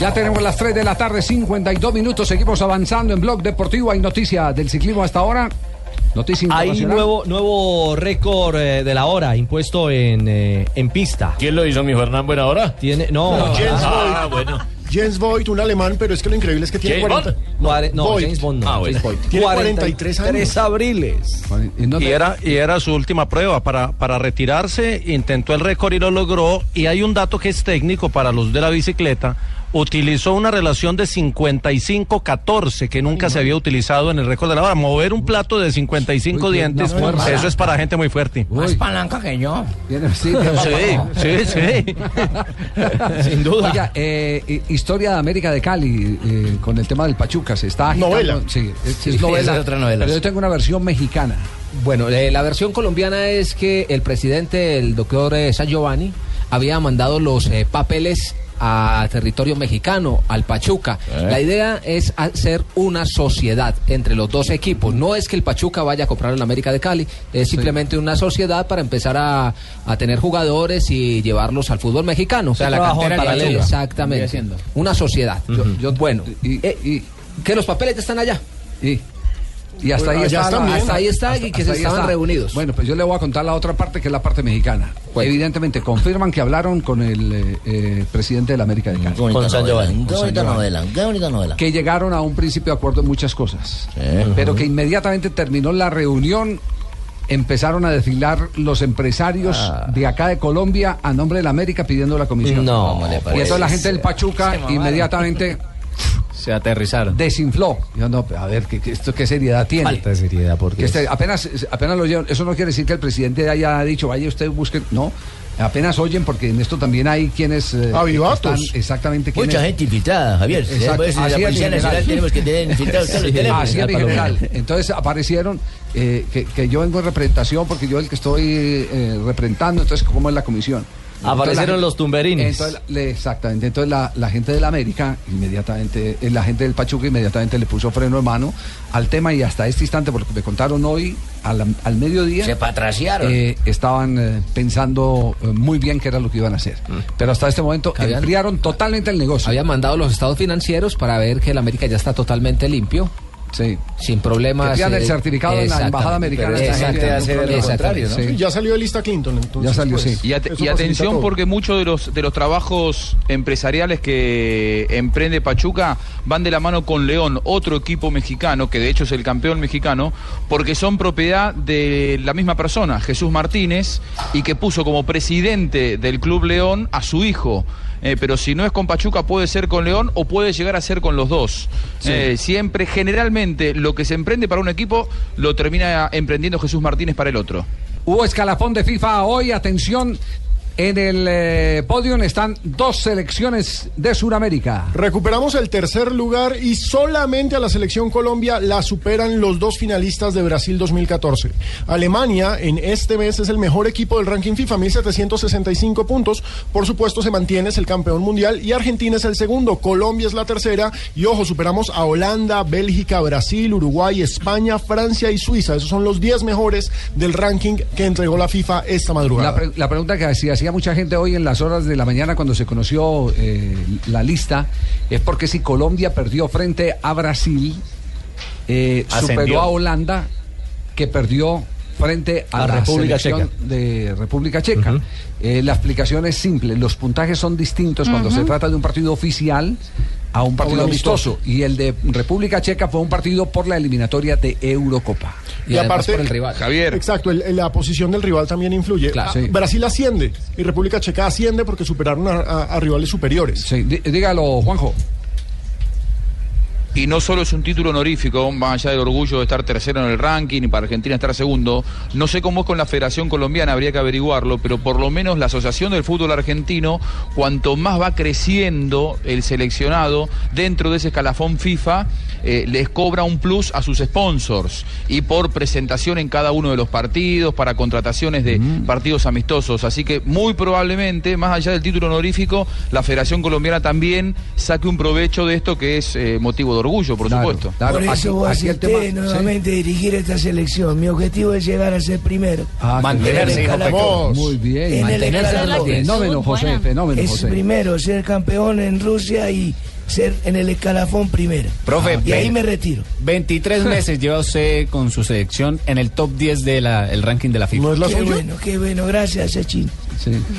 Ya tenemos las 3 de la tarde, 52 minutos. Seguimos avanzando en Blog Deportivo. Hay noticia del ciclismo hasta ahora. Noticia Hay nuevo, nuevo récord eh, de la hora impuesto en, eh, en pista. ¿Quién lo hizo, mi Fernán Buena Hora? Tiene, no, No, Jens Ah, Voigt. bueno. Jens Voigt, un alemán, pero es que lo increíble es que tiene James 40. Cuare- no, Voigt. James Bond no. Ah, bueno. James Voigt. Tiene 43 años. 43 abriles. Y era, y era su última prueba para, para retirarse, intentó el récord y lo logró. Y hay un dato que es técnico para los de la bicicleta. Utilizó una relación de 55-14 que nunca se había utilizado en el récord de la hora. Mover un plato de 55 Uy, dientes, eso es para gente muy fuerte. Más palanca que yo. Sí, Sí, sí, [laughs] sí. Sin duda. Oiga, eh, hi- historia de América de Cali eh, con el tema del Pachuca. Se está agitando. Novela. Sí, es, novela. es otra novela. Pero yo tengo una versión mexicana. Bueno, eh, la versión colombiana es que el presidente, el doctor eh, San Giovanni, había mandado los eh, papeles a territorio mexicano, al Pachuca. Eh. La idea es hacer una sociedad entre los dos equipos. No es que el Pachuca vaya a comprar el América de Cali, es simplemente una sociedad para empezar a, a tener jugadores y llevarlos al fútbol mexicano. O sea, la cantera en. Pachuca. Exactamente. Una sociedad. Yo- yo- bueno, y- eh, que los papeles están allá. Y Y hasta ahí está, están la- bien. Hasta ahí está, y que se estaban reunidos. Bueno, pues yo le voy a contar la otra parte que es la parte mexicana. Evidentemente confirman que hablaron con el eh, eh, presidente de la América de Cali. Con San Giovanni. qué bonita novela, qué bonita novela. Que llegaron a un principio de acuerdo en muchas cosas. Pero que inmediatamente terminó la reunión. Empezaron a desfilar los empresarios Ah. de acá de Colombia a nombre de la América pidiendo la comisión. No, ¿Cómo le y entonces la gente del Pachuca inmediatamente Se aterrizaron. desinfló. Yo no, a ver, ¿qué, qué- esto qué seriedad tiene? Falta de seriedad, porque Que este- apenas, apenas lo llevan. Eso no quiere decir que el presidente haya dicho, vaya usted busque. No, apenas oyen porque en esto también hay quienes. eh, Avivatos. están exactamente quienes. Mucha gente infiltrada, Javier. Exacto, la así es, Policía Nacional tenemos que tener [laughs] infiltrados todos los Sí, teléfonos. Así general. Entonces aparecieron eh, que, que yo vengo en representación porque yo el que estoy eh, representando, entonces, ¿cómo es la comisión? Aparecieron los tumberines. Entonces, exactamente. Entonces la, la gente de la América, inmediatamente, eh, la gente del Pachuca inmediatamente le puso freno de mano al tema y hasta este instante, porque me contaron hoy, al, al mediodía. Se patraciaron. eh, estaban eh, pensando eh, muy bien qué era lo que iban a hacer. Pero hasta este momento habían- totalmente el negocio. Habían mandado los estados financieros para ver que el América ya está totalmente limpio. Sí. Sin problemas. Que pidan el eh, certificado en la exactamente. embajada americana. Contrario, ¿no? Sí, ya salió de lista Clinton, entonces. Ya salió, pues, sí. Y, at- atención todo. porque muchos de los de los trabajos empresariales que emprende Pachuca van de la mano con León, otro equipo mexicano que de hecho es el campeón mexicano, porque son propiedad de la misma persona, Jesús Martínez, y que puso como presidente del Club León a su hijo. Eh, pero si no es con Pachuca puede ser con León o puede llegar a ser con los dos. Sí. Eh, siempre, generalmente, lo que se emprende para un equipo lo termina emprendiendo Jesús Martínez para el otro. Hubo escalafón de FIFA hoy, atención. En el eh, podio están dos selecciones de Sudamérica. Recuperamos el tercer lugar y solamente a la selección Colombia la superan los dos finalistas de Brasil 2014. Alemania en este mes es el mejor equipo del ranking FIFA, 1765 puntos. Por supuesto se mantiene, es el campeón mundial y Argentina es el segundo, Colombia es la tercera y ojo, superamos a Holanda, Bélgica, Brasil, Uruguay, España, Francia y Suiza. Esos son los 10 mejores del ranking que entregó la FIFA esta madrugada. La, pre- la pregunta que hacía, mucha gente hoy en las horas de la mañana cuando se conoció eh, la lista es porque si Colombia perdió frente a Brasil, eh, superó a Holanda que perdió frente a, A la República selección Checa. de República Checa. Eh, la explicación es simple, los puntajes son distintos cuando se trata de un partido oficial a un partido amistoso. amistoso. Y el de República Checa fue un partido por la eliminatoria de Eurocopa. Y, aparte, Exacto, el- el- la posición del rival también influye. Claro. Ah, Sí. Brasil asciende y República Checa asciende porque superaron a, a- a rivales superiores. Sí, dígalo, Juanjo. Y no solo es un título honorífico, más allá del orgullo de estar tercero en el ranking y para Argentina estar segundo, no sé cómo es con la Federación Colombiana, habría que averiguarlo, pero por lo menos la Asociación del Fútbol Argentino, cuanto más va creciendo el seleccionado dentro de ese escalafón FIFA, eh, les cobra un plus a sus sponsors y por presentación en cada uno de los partidos, para contrataciones de partidos amistosos. Así que muy probablemente, más allá del título honorífico, la Federación Colombiana también saque un provecho de esto que es eh, motivo de orgullo, por supuesto. Por eso vos acepté nuevamente dirigir esta selección. Mi objetivo es llegar a ser primero. Ah, Mantenerse, hijo pequeño. Muy bien, En el mantenerse. escalafón. Fenómeno, José, fenómeno, Es José. primero ser campeón en Rusia y ser en el escalafón primero. Profe, y ahí me retiro. 23 [laughs] meses lleva usted con su selección en el top 10 del ranking de la FIFA. qué bueno, qué bueno. Gracias, Sachin.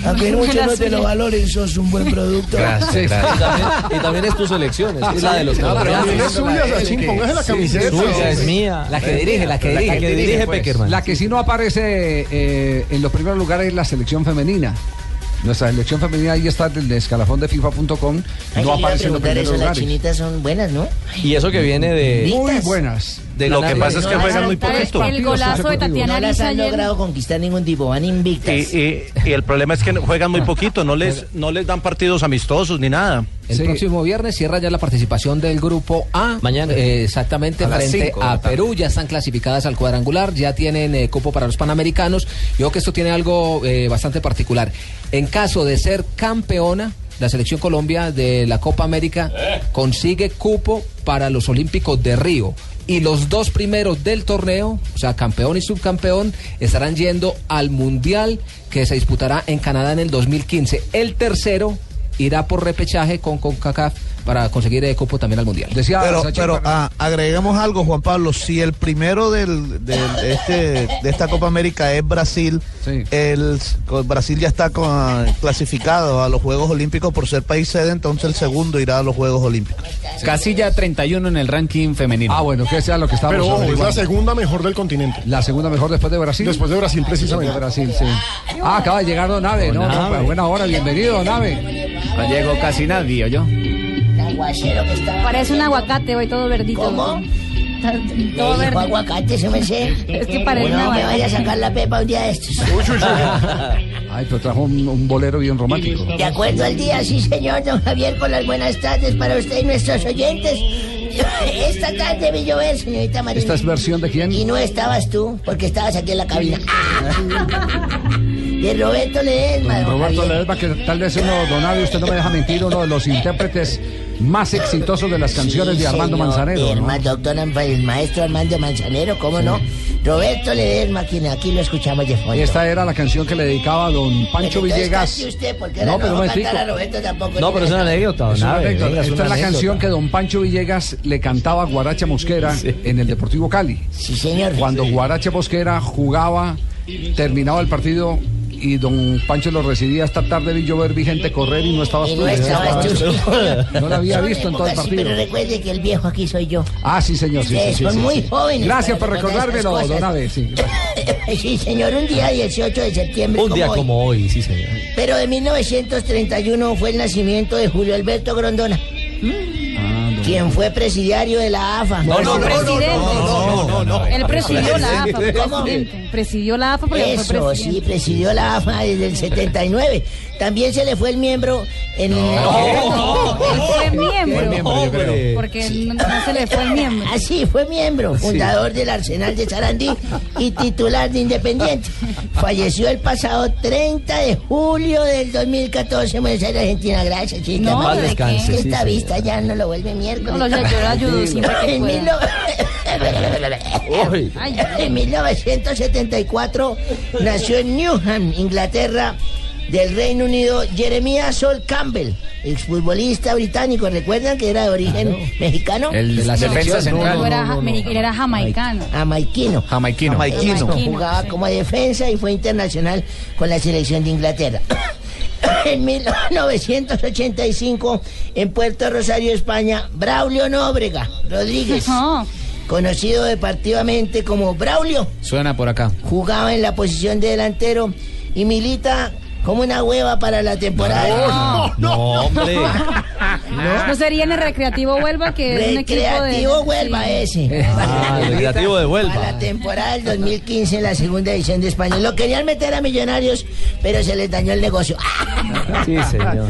Aunque muchos no te lo valoren, sos un buen producto. Gracias, gracias. Y también, y también es tu selección, es la de los No, pero también es suya, Sachin, póngase la camiseta. Suya, es mía. La que dirige, la que dirige. La que dirige pues. Peckerman. La que sí no aparece eh, en los primeros lugares es la selección femenina. Nuestra selección femenina ahí está del escalafón de FIFA.com. No aparece en los primeros eso, las lugares. chinitas son buenas, ¿no? Y eso que viene de... Muy buenas. De Lo que pasa es que juegan muy poquito. El golazo de Tatiana No han logrado conquistar ningún tipo, van invictas. Y, y- y el problema es que juegan muy poquito, no les, no les dan partidos amistosos ni nada. El próximo viernes cierra ya la participación del grupo A. Mañana. Eh, exactamente, A frente cinco a. Perú. Ya están clasificadas al cuadrangular, ya tienen eh, cupo para los panamericanos. Yo creo que esto tiene algo eh, bastante particular. En caso de ser campeona, la selección Colombia de la Copa América consigue cupo para los Olímpicos de Río. Y los dos primeros del torneo, o sea, campeón y subcampeón, estarán yendo al Mundial que se disputará en Canadá en el 2015. El tercero irá por repechaje con CONCACAF para conseguir el cupo también al Mundial. Decía pero, Sachi, pero para- ah, agreguemos algo, Juan Pablo. Si el primero del, del- de, este, de esta Copa América es Brasil, el Brasil ya está con- clasificado a los Juegos Olímpicos por ser país sede, entonces el segundo irá a los Juegos Olímpicos. Casilla 31 en el ranking femenino. Ah, bueno, que sea lo que estamos Pero ojo, es la segunda mejor del continente. La segunda mejor después de Brasil. Después de Brasil, precisamente. De Brasil, sí. Ah, acaba de llegar Don Ave, ¿no? Don no, Ave. buena hora, bienvenido, Don Ave. No llegó casi nadie, yo. Parece un aguacate hoy todo verdito. ¿Cómo? Todo ¿Le dijo verde. aguacate, se me sé? Es que parece no una me vaya a sacar la pepa un día de estos. [laughs] Ay, pero trajo un, un bolero bien romántico. De acuerdo al día, sí, señor don Javier, con las buenas tardes para usted y nuestros oyentes. [laughs] Esta tarde vi llover, señorita Marina. ¿Esta es versión de quién? Y no estabas tú, porque estabas aquí en la cabina. [laughs] De Roberto Ledesma, Roberto. Ledesma, que tal vez uno, Don Ave, usted no me deja mentir, uno de los intérpretes más exitosos de las canciones Sí, de Armando señor, Manzanero. ¿no? herma- doctor, el maestro Armando Manzanero, ¿cómo no? Roberto Ledesma, quien aquí lo escuchamos de fondo. Esta era la canción que le dedicaba a don Pancho Pero Villegas. cante usted, porque No, pero no, va a Roberto tampoco. No, pero es una anécdota, don Es una Ave, anécdota. venga, es Esta una es la anécdota. canción que don Pancho Villegas le cantaba a Guaracha Mosquera en el Deportivo Cali. Sí, señor. Cuando Guaracha Mosquera jugaba, terminaba el partido y don Pancho lo recibía esta tarde, vi llover, vi gente correr y no estabas Y tú. no estabas tú. No la había Son visto en todo el partido. Pero recuerde que el viejo aquí soy yo. Ah, sí, señor. Sí, sí, Ustedes sí, son sí, muy sí. jóvenes Gracias por recordármelo, don. Ave. Sí. [laughs] Sí, señor, un día 18 de septiembre. Un día hoy. como hoy, sí, señor. Pero de 1931 fue el nacimiento de Julio Alberto Grondona. Quien fue presidiario de la AFA. No, no, no, presidente. no, no, Él presidió la AFA, presidente. Presidió la AFA porque fue Eso, sí, presidió la AFA desde el 79. También se le fue el miembro en... Fue [laughs] miembro. Fue miembro, yo creo. Porque no, no se le fue el miembro. [laughs] Ah, sí, fue miembro, fundador del Arsenal de Sarandí y titular de Independiente. Falleció el pasado 30 de julio del 2014 en Buenos Aires, Argentina. Gracias, chica. No, Paz ¿de descanse, qué? Esta vista ya no lo vuelve miércoles. No, lo- yo lo ayudo siempre que En pueda. mil no- [laughs] En 1974 nació en Newham, Inglaterra, del Reino Unido, Jeremiah Sol Campbell, exfutbolista británico. ¿Recuerdan que era de origen mexicano? El de la No, defensa central. no era mexi- él era jamaicano. Jamaiquino. Jamaiquino. Jamaiquino. Jugaba como defensa y fue internacional con la selección de Inglaterra. [coughs] En 1985, en Puerto Rosario, España, Braulio Nóbrega Rodríguez, conocido deportivamente como Braulio, Suena por acá. jugaba en la posición de delantero y milita como una hueva para la temporada. No, no, hombre. ¿No sería en el Recreativo Huelva que es un equipo de... Recreativo Huelva sí. ese. Ah, el [laughs] Recreativo de Huelva. Para la temporada del 2015 en la segunda edición de España. Lo querían meter a Millonarios, pero se les dañó el negocio. [laughs] Sí, señor.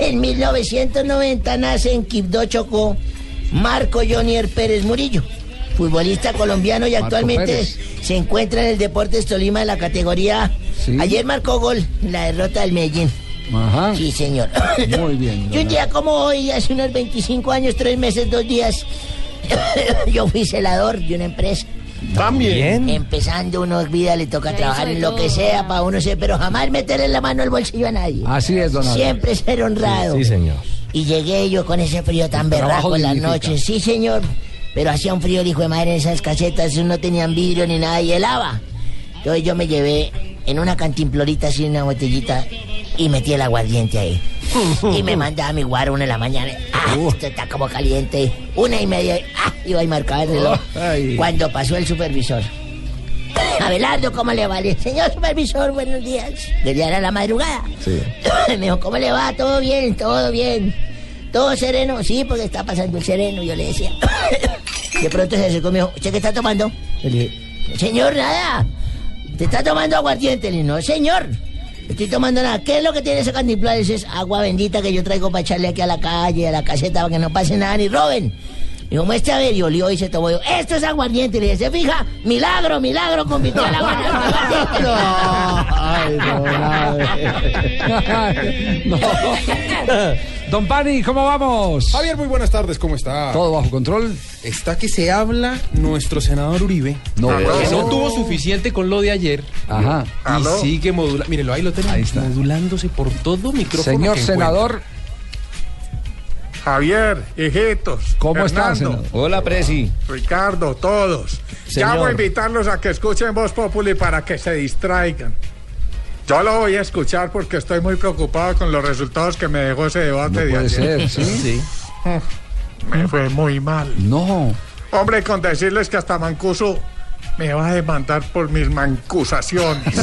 En 1990 nace en Quibdó, Chocó, Marco Jonier Pérez Murillo, futbolista colombiano y Marco actualmente Pérez. se encuentra en el Deportes Tolima de la categoría. Sí. Ayer marcó gol en la derrota del Medellín. Ajá. Sí, señor. Muy bien. Y un día como hoy, hace unos 25 años, 3 meses, 2 días, [coughs] yo fui celador de una empresa. También. Empezando uno vida le toca trabajar en lo que sea para uno ser, pero jamás meterle la mano al bolsillo a nadie. Así es, don. Siempre ser honrado. Sí, señor. Y llegué yo con ese frío tan berraco en las noches. Sí, señor. Pero hacía un frío, hijo de madre, en esas casetas no tenían vidrio ni nada y helaba. Entonces yo me llevé en una cantimplorita así, una botellita, y metí el aguardiente ahí. [laughs] y me mandaba mi guaro una de la mañana. Ah, esto está como caliente. Una y media. Ah, iba y marcaba el reloj. Cuando pasó el supervisor. Abelardo, ¿cómo le vale? Señor supervisor, buenos días. Que ya era la madrugada. Sí. [coughs] Me dijo, ¿cómo le va? ¿Todo bien? ¿Todo bien? ¿Todo sereno? Sí, porque está pasando el sereno, yo le decía. [coughs] De pronto se acercó y me dijo, ¿usted qué está tomando? Yo le dije, señor, nada. ¿Te está tomando aguardiente? Le dije, no, señor. No Estoy tomando nada. ¿Qué es lo que tiene ese? Dice, Es agua bendita que yo traigo para echarle aquí a la calle, a la caseta, para que no pase nada ni roben. Dijo, muestre a ver, y olió y se tomó. Yo, esto es aguardiente. Le dije, ¿se fija? Milagro, milagro, convirtió el aguardiente. Ay, don Ave. No. [laughs] [laughs] [laughs] Don Pani, ¿cómo vamos? Javier, muy buenas tardes, ¿cómo está? ¿Todo bajo control? Está que se habla nuestro senador Uribe. No, que no. no tuvo suficiente con lo de ayer. Ajá. Y sigue modulando. Mírelo, ahí lo tenemos. Ahí está. Modulándose por todo micrófono. Señor que senador Javier, hijitos. ¿Cómo senador? Hola, Presi. Ricardo, todos. Señor. Ya voy a invitarlos a que escuchen Voz Populi para que se distraigan. Yo lo voy a escuchar porque estoy muy preocupado con los resultados que me dejó ese debate No de puede ayer. ser, ¿sí? Me fue muy mal. No. Hombre, con decirles que hasta Mancuso me va a demandar por mis mancusaciones. [laughs]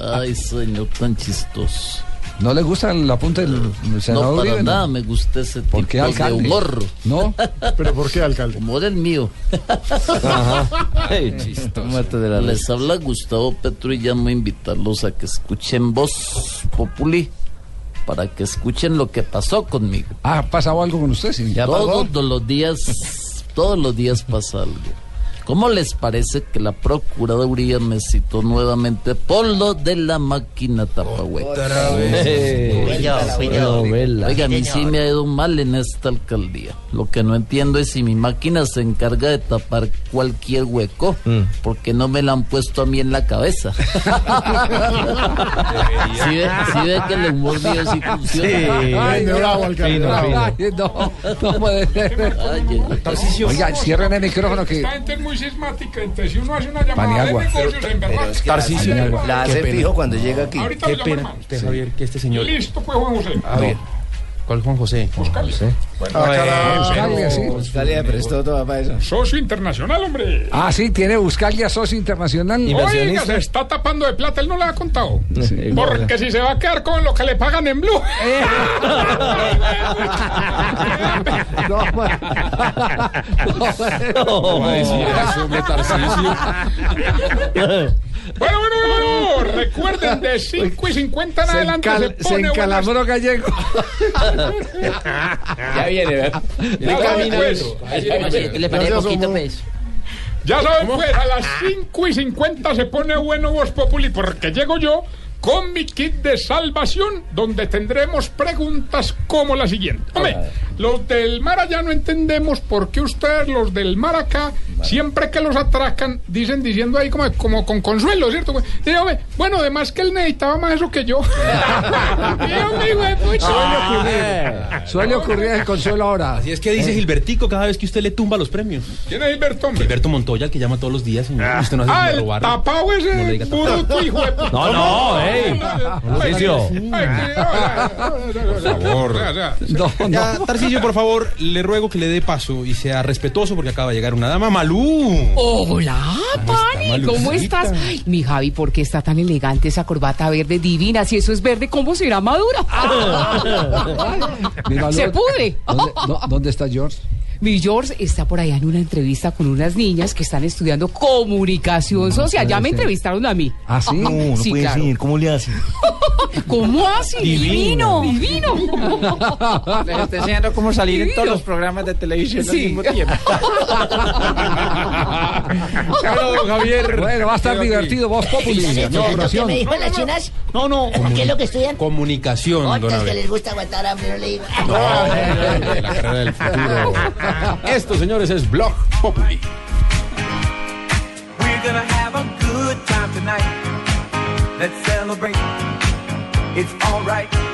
Ay, señor, tan chistoso. ¿No le gusta el apunte del senador No, para Uribe? nada me gusta ese tipo ¿Por qué, de alcalde? humor. ¿No? [laughs] ¿Pero por qué, alcalde? Humor el mío. Les habla Gustavo Petro y llamo a invitarlos a que escuchen Voz Populi para que escuchen lo que pasó conmigo. ¿Ha pasado algo con usted? Sí. Todos los días, todos los días pasa algo. ¿Cómo les parece que la Procuraduría me citó nuevamente por lo de la máquina tapahueca? Otra vez. Oiga, a mí Sí, me ha ido mal en esta alcaldía. Lo que no entiendo es si mi máquina se encarga de tapar cualquier hueco, porque no me la han puesto a mí en la cabeza. [laughs] ¿Sí ve, sí ve que el humor mío sí funciona? Ay, bravo, alcalde, bravo. Ay, no, no puede ser. Oiga, cierren el micrófono que... Esta gente es muy sismática, entonces si uno hace una llamada Paniagua. de negocios en verdad. Tarcisio, la hace fijo cuando llega aquí. Ahorita Qué pena, usted, Javier, que este señor. Listo, pues Juan José. A ver. ¿Cuál Juan José? Buscale. Ah, caramba. Buscalia, sí. Buscalia prestó todo para eso. Socio internacional, hombre. Ah, sí, tiene Buscalia Socio Internacional. Oiga, se está tapando de plata, él no le ha contado. Porque si se va a quedar con lo que le pagan en Blue. Bueno, bueno, bueno, recuerden, de 5 y 50 en Se, adelante encal- se se pone buenas- gallego. Ya viene, ¿verdad? Ya saben, pues. Le paré poquito, pues. Ya saben, pues, a las 5 y 50 se pone bueno Voz Populi porque llego yo con mi kit de salvación donde tendremos preguntas como la siguiente. Hombre, los del mar allá no entendemos por qué ustedes, los del mar acá, siempre que los atracan, dicen diciendo ahí como, como con consuelo, ¿cierto? güey? Digo, hombre, bueno, además que él necesitaba más eso que yo. [laughs] Suele ocurrir el consuelo ahora. Así es que dice Gilbertico cada vez que usted le tumba los premios. ¿Quién es Gilberto, hombre? Gilberto Montoya, el que llama todos los días, señor. Usted no hace Ah, el robarlo. tapado No le ese diga bruto hijo de. No, no, ey. Tarcisio. Por favor. Ya, Tarcisio, por favor, le ruego que le dé paso y sea respetuoso porque acaba de llegar una dama. Malú. Hola, Pani, ¿cómo estás? Ay, mi Javi, ¿por qué está tan elegante esa corbata verde divina? Si eso es verde, ¿cómo será madura? [laughs] Se pude. ¿Dónde, no, ¿dónde está George? Mi George está por allá en una entrevista con unas niñas que están estudiando comunicación social. Ya me ser. entrevistaron a mí. ¿Ah, sí? No, no Sí, puede claro. ser. ¿Cómo le hace? [laughs] ¿Cómo así? Divino. Divino. Les [laughs] está enseñando cómo salir en todos los programas de televisión al Sí. mismo tiempo. [laughs] Bueno, Javier. Bueno, va a estar divertido. Voz Populi. ¿Qué Corporación. me dijo las chinas? No, no. ¿Qué es lo que estudian? Comunicación, don Otras que les gusta aguantar hambre, no le digo. De la carrera del futuro. [laughs] Esto, señores, es Blog Populi. We're gonna have a good time tonight. Let's celebrate. It's alright.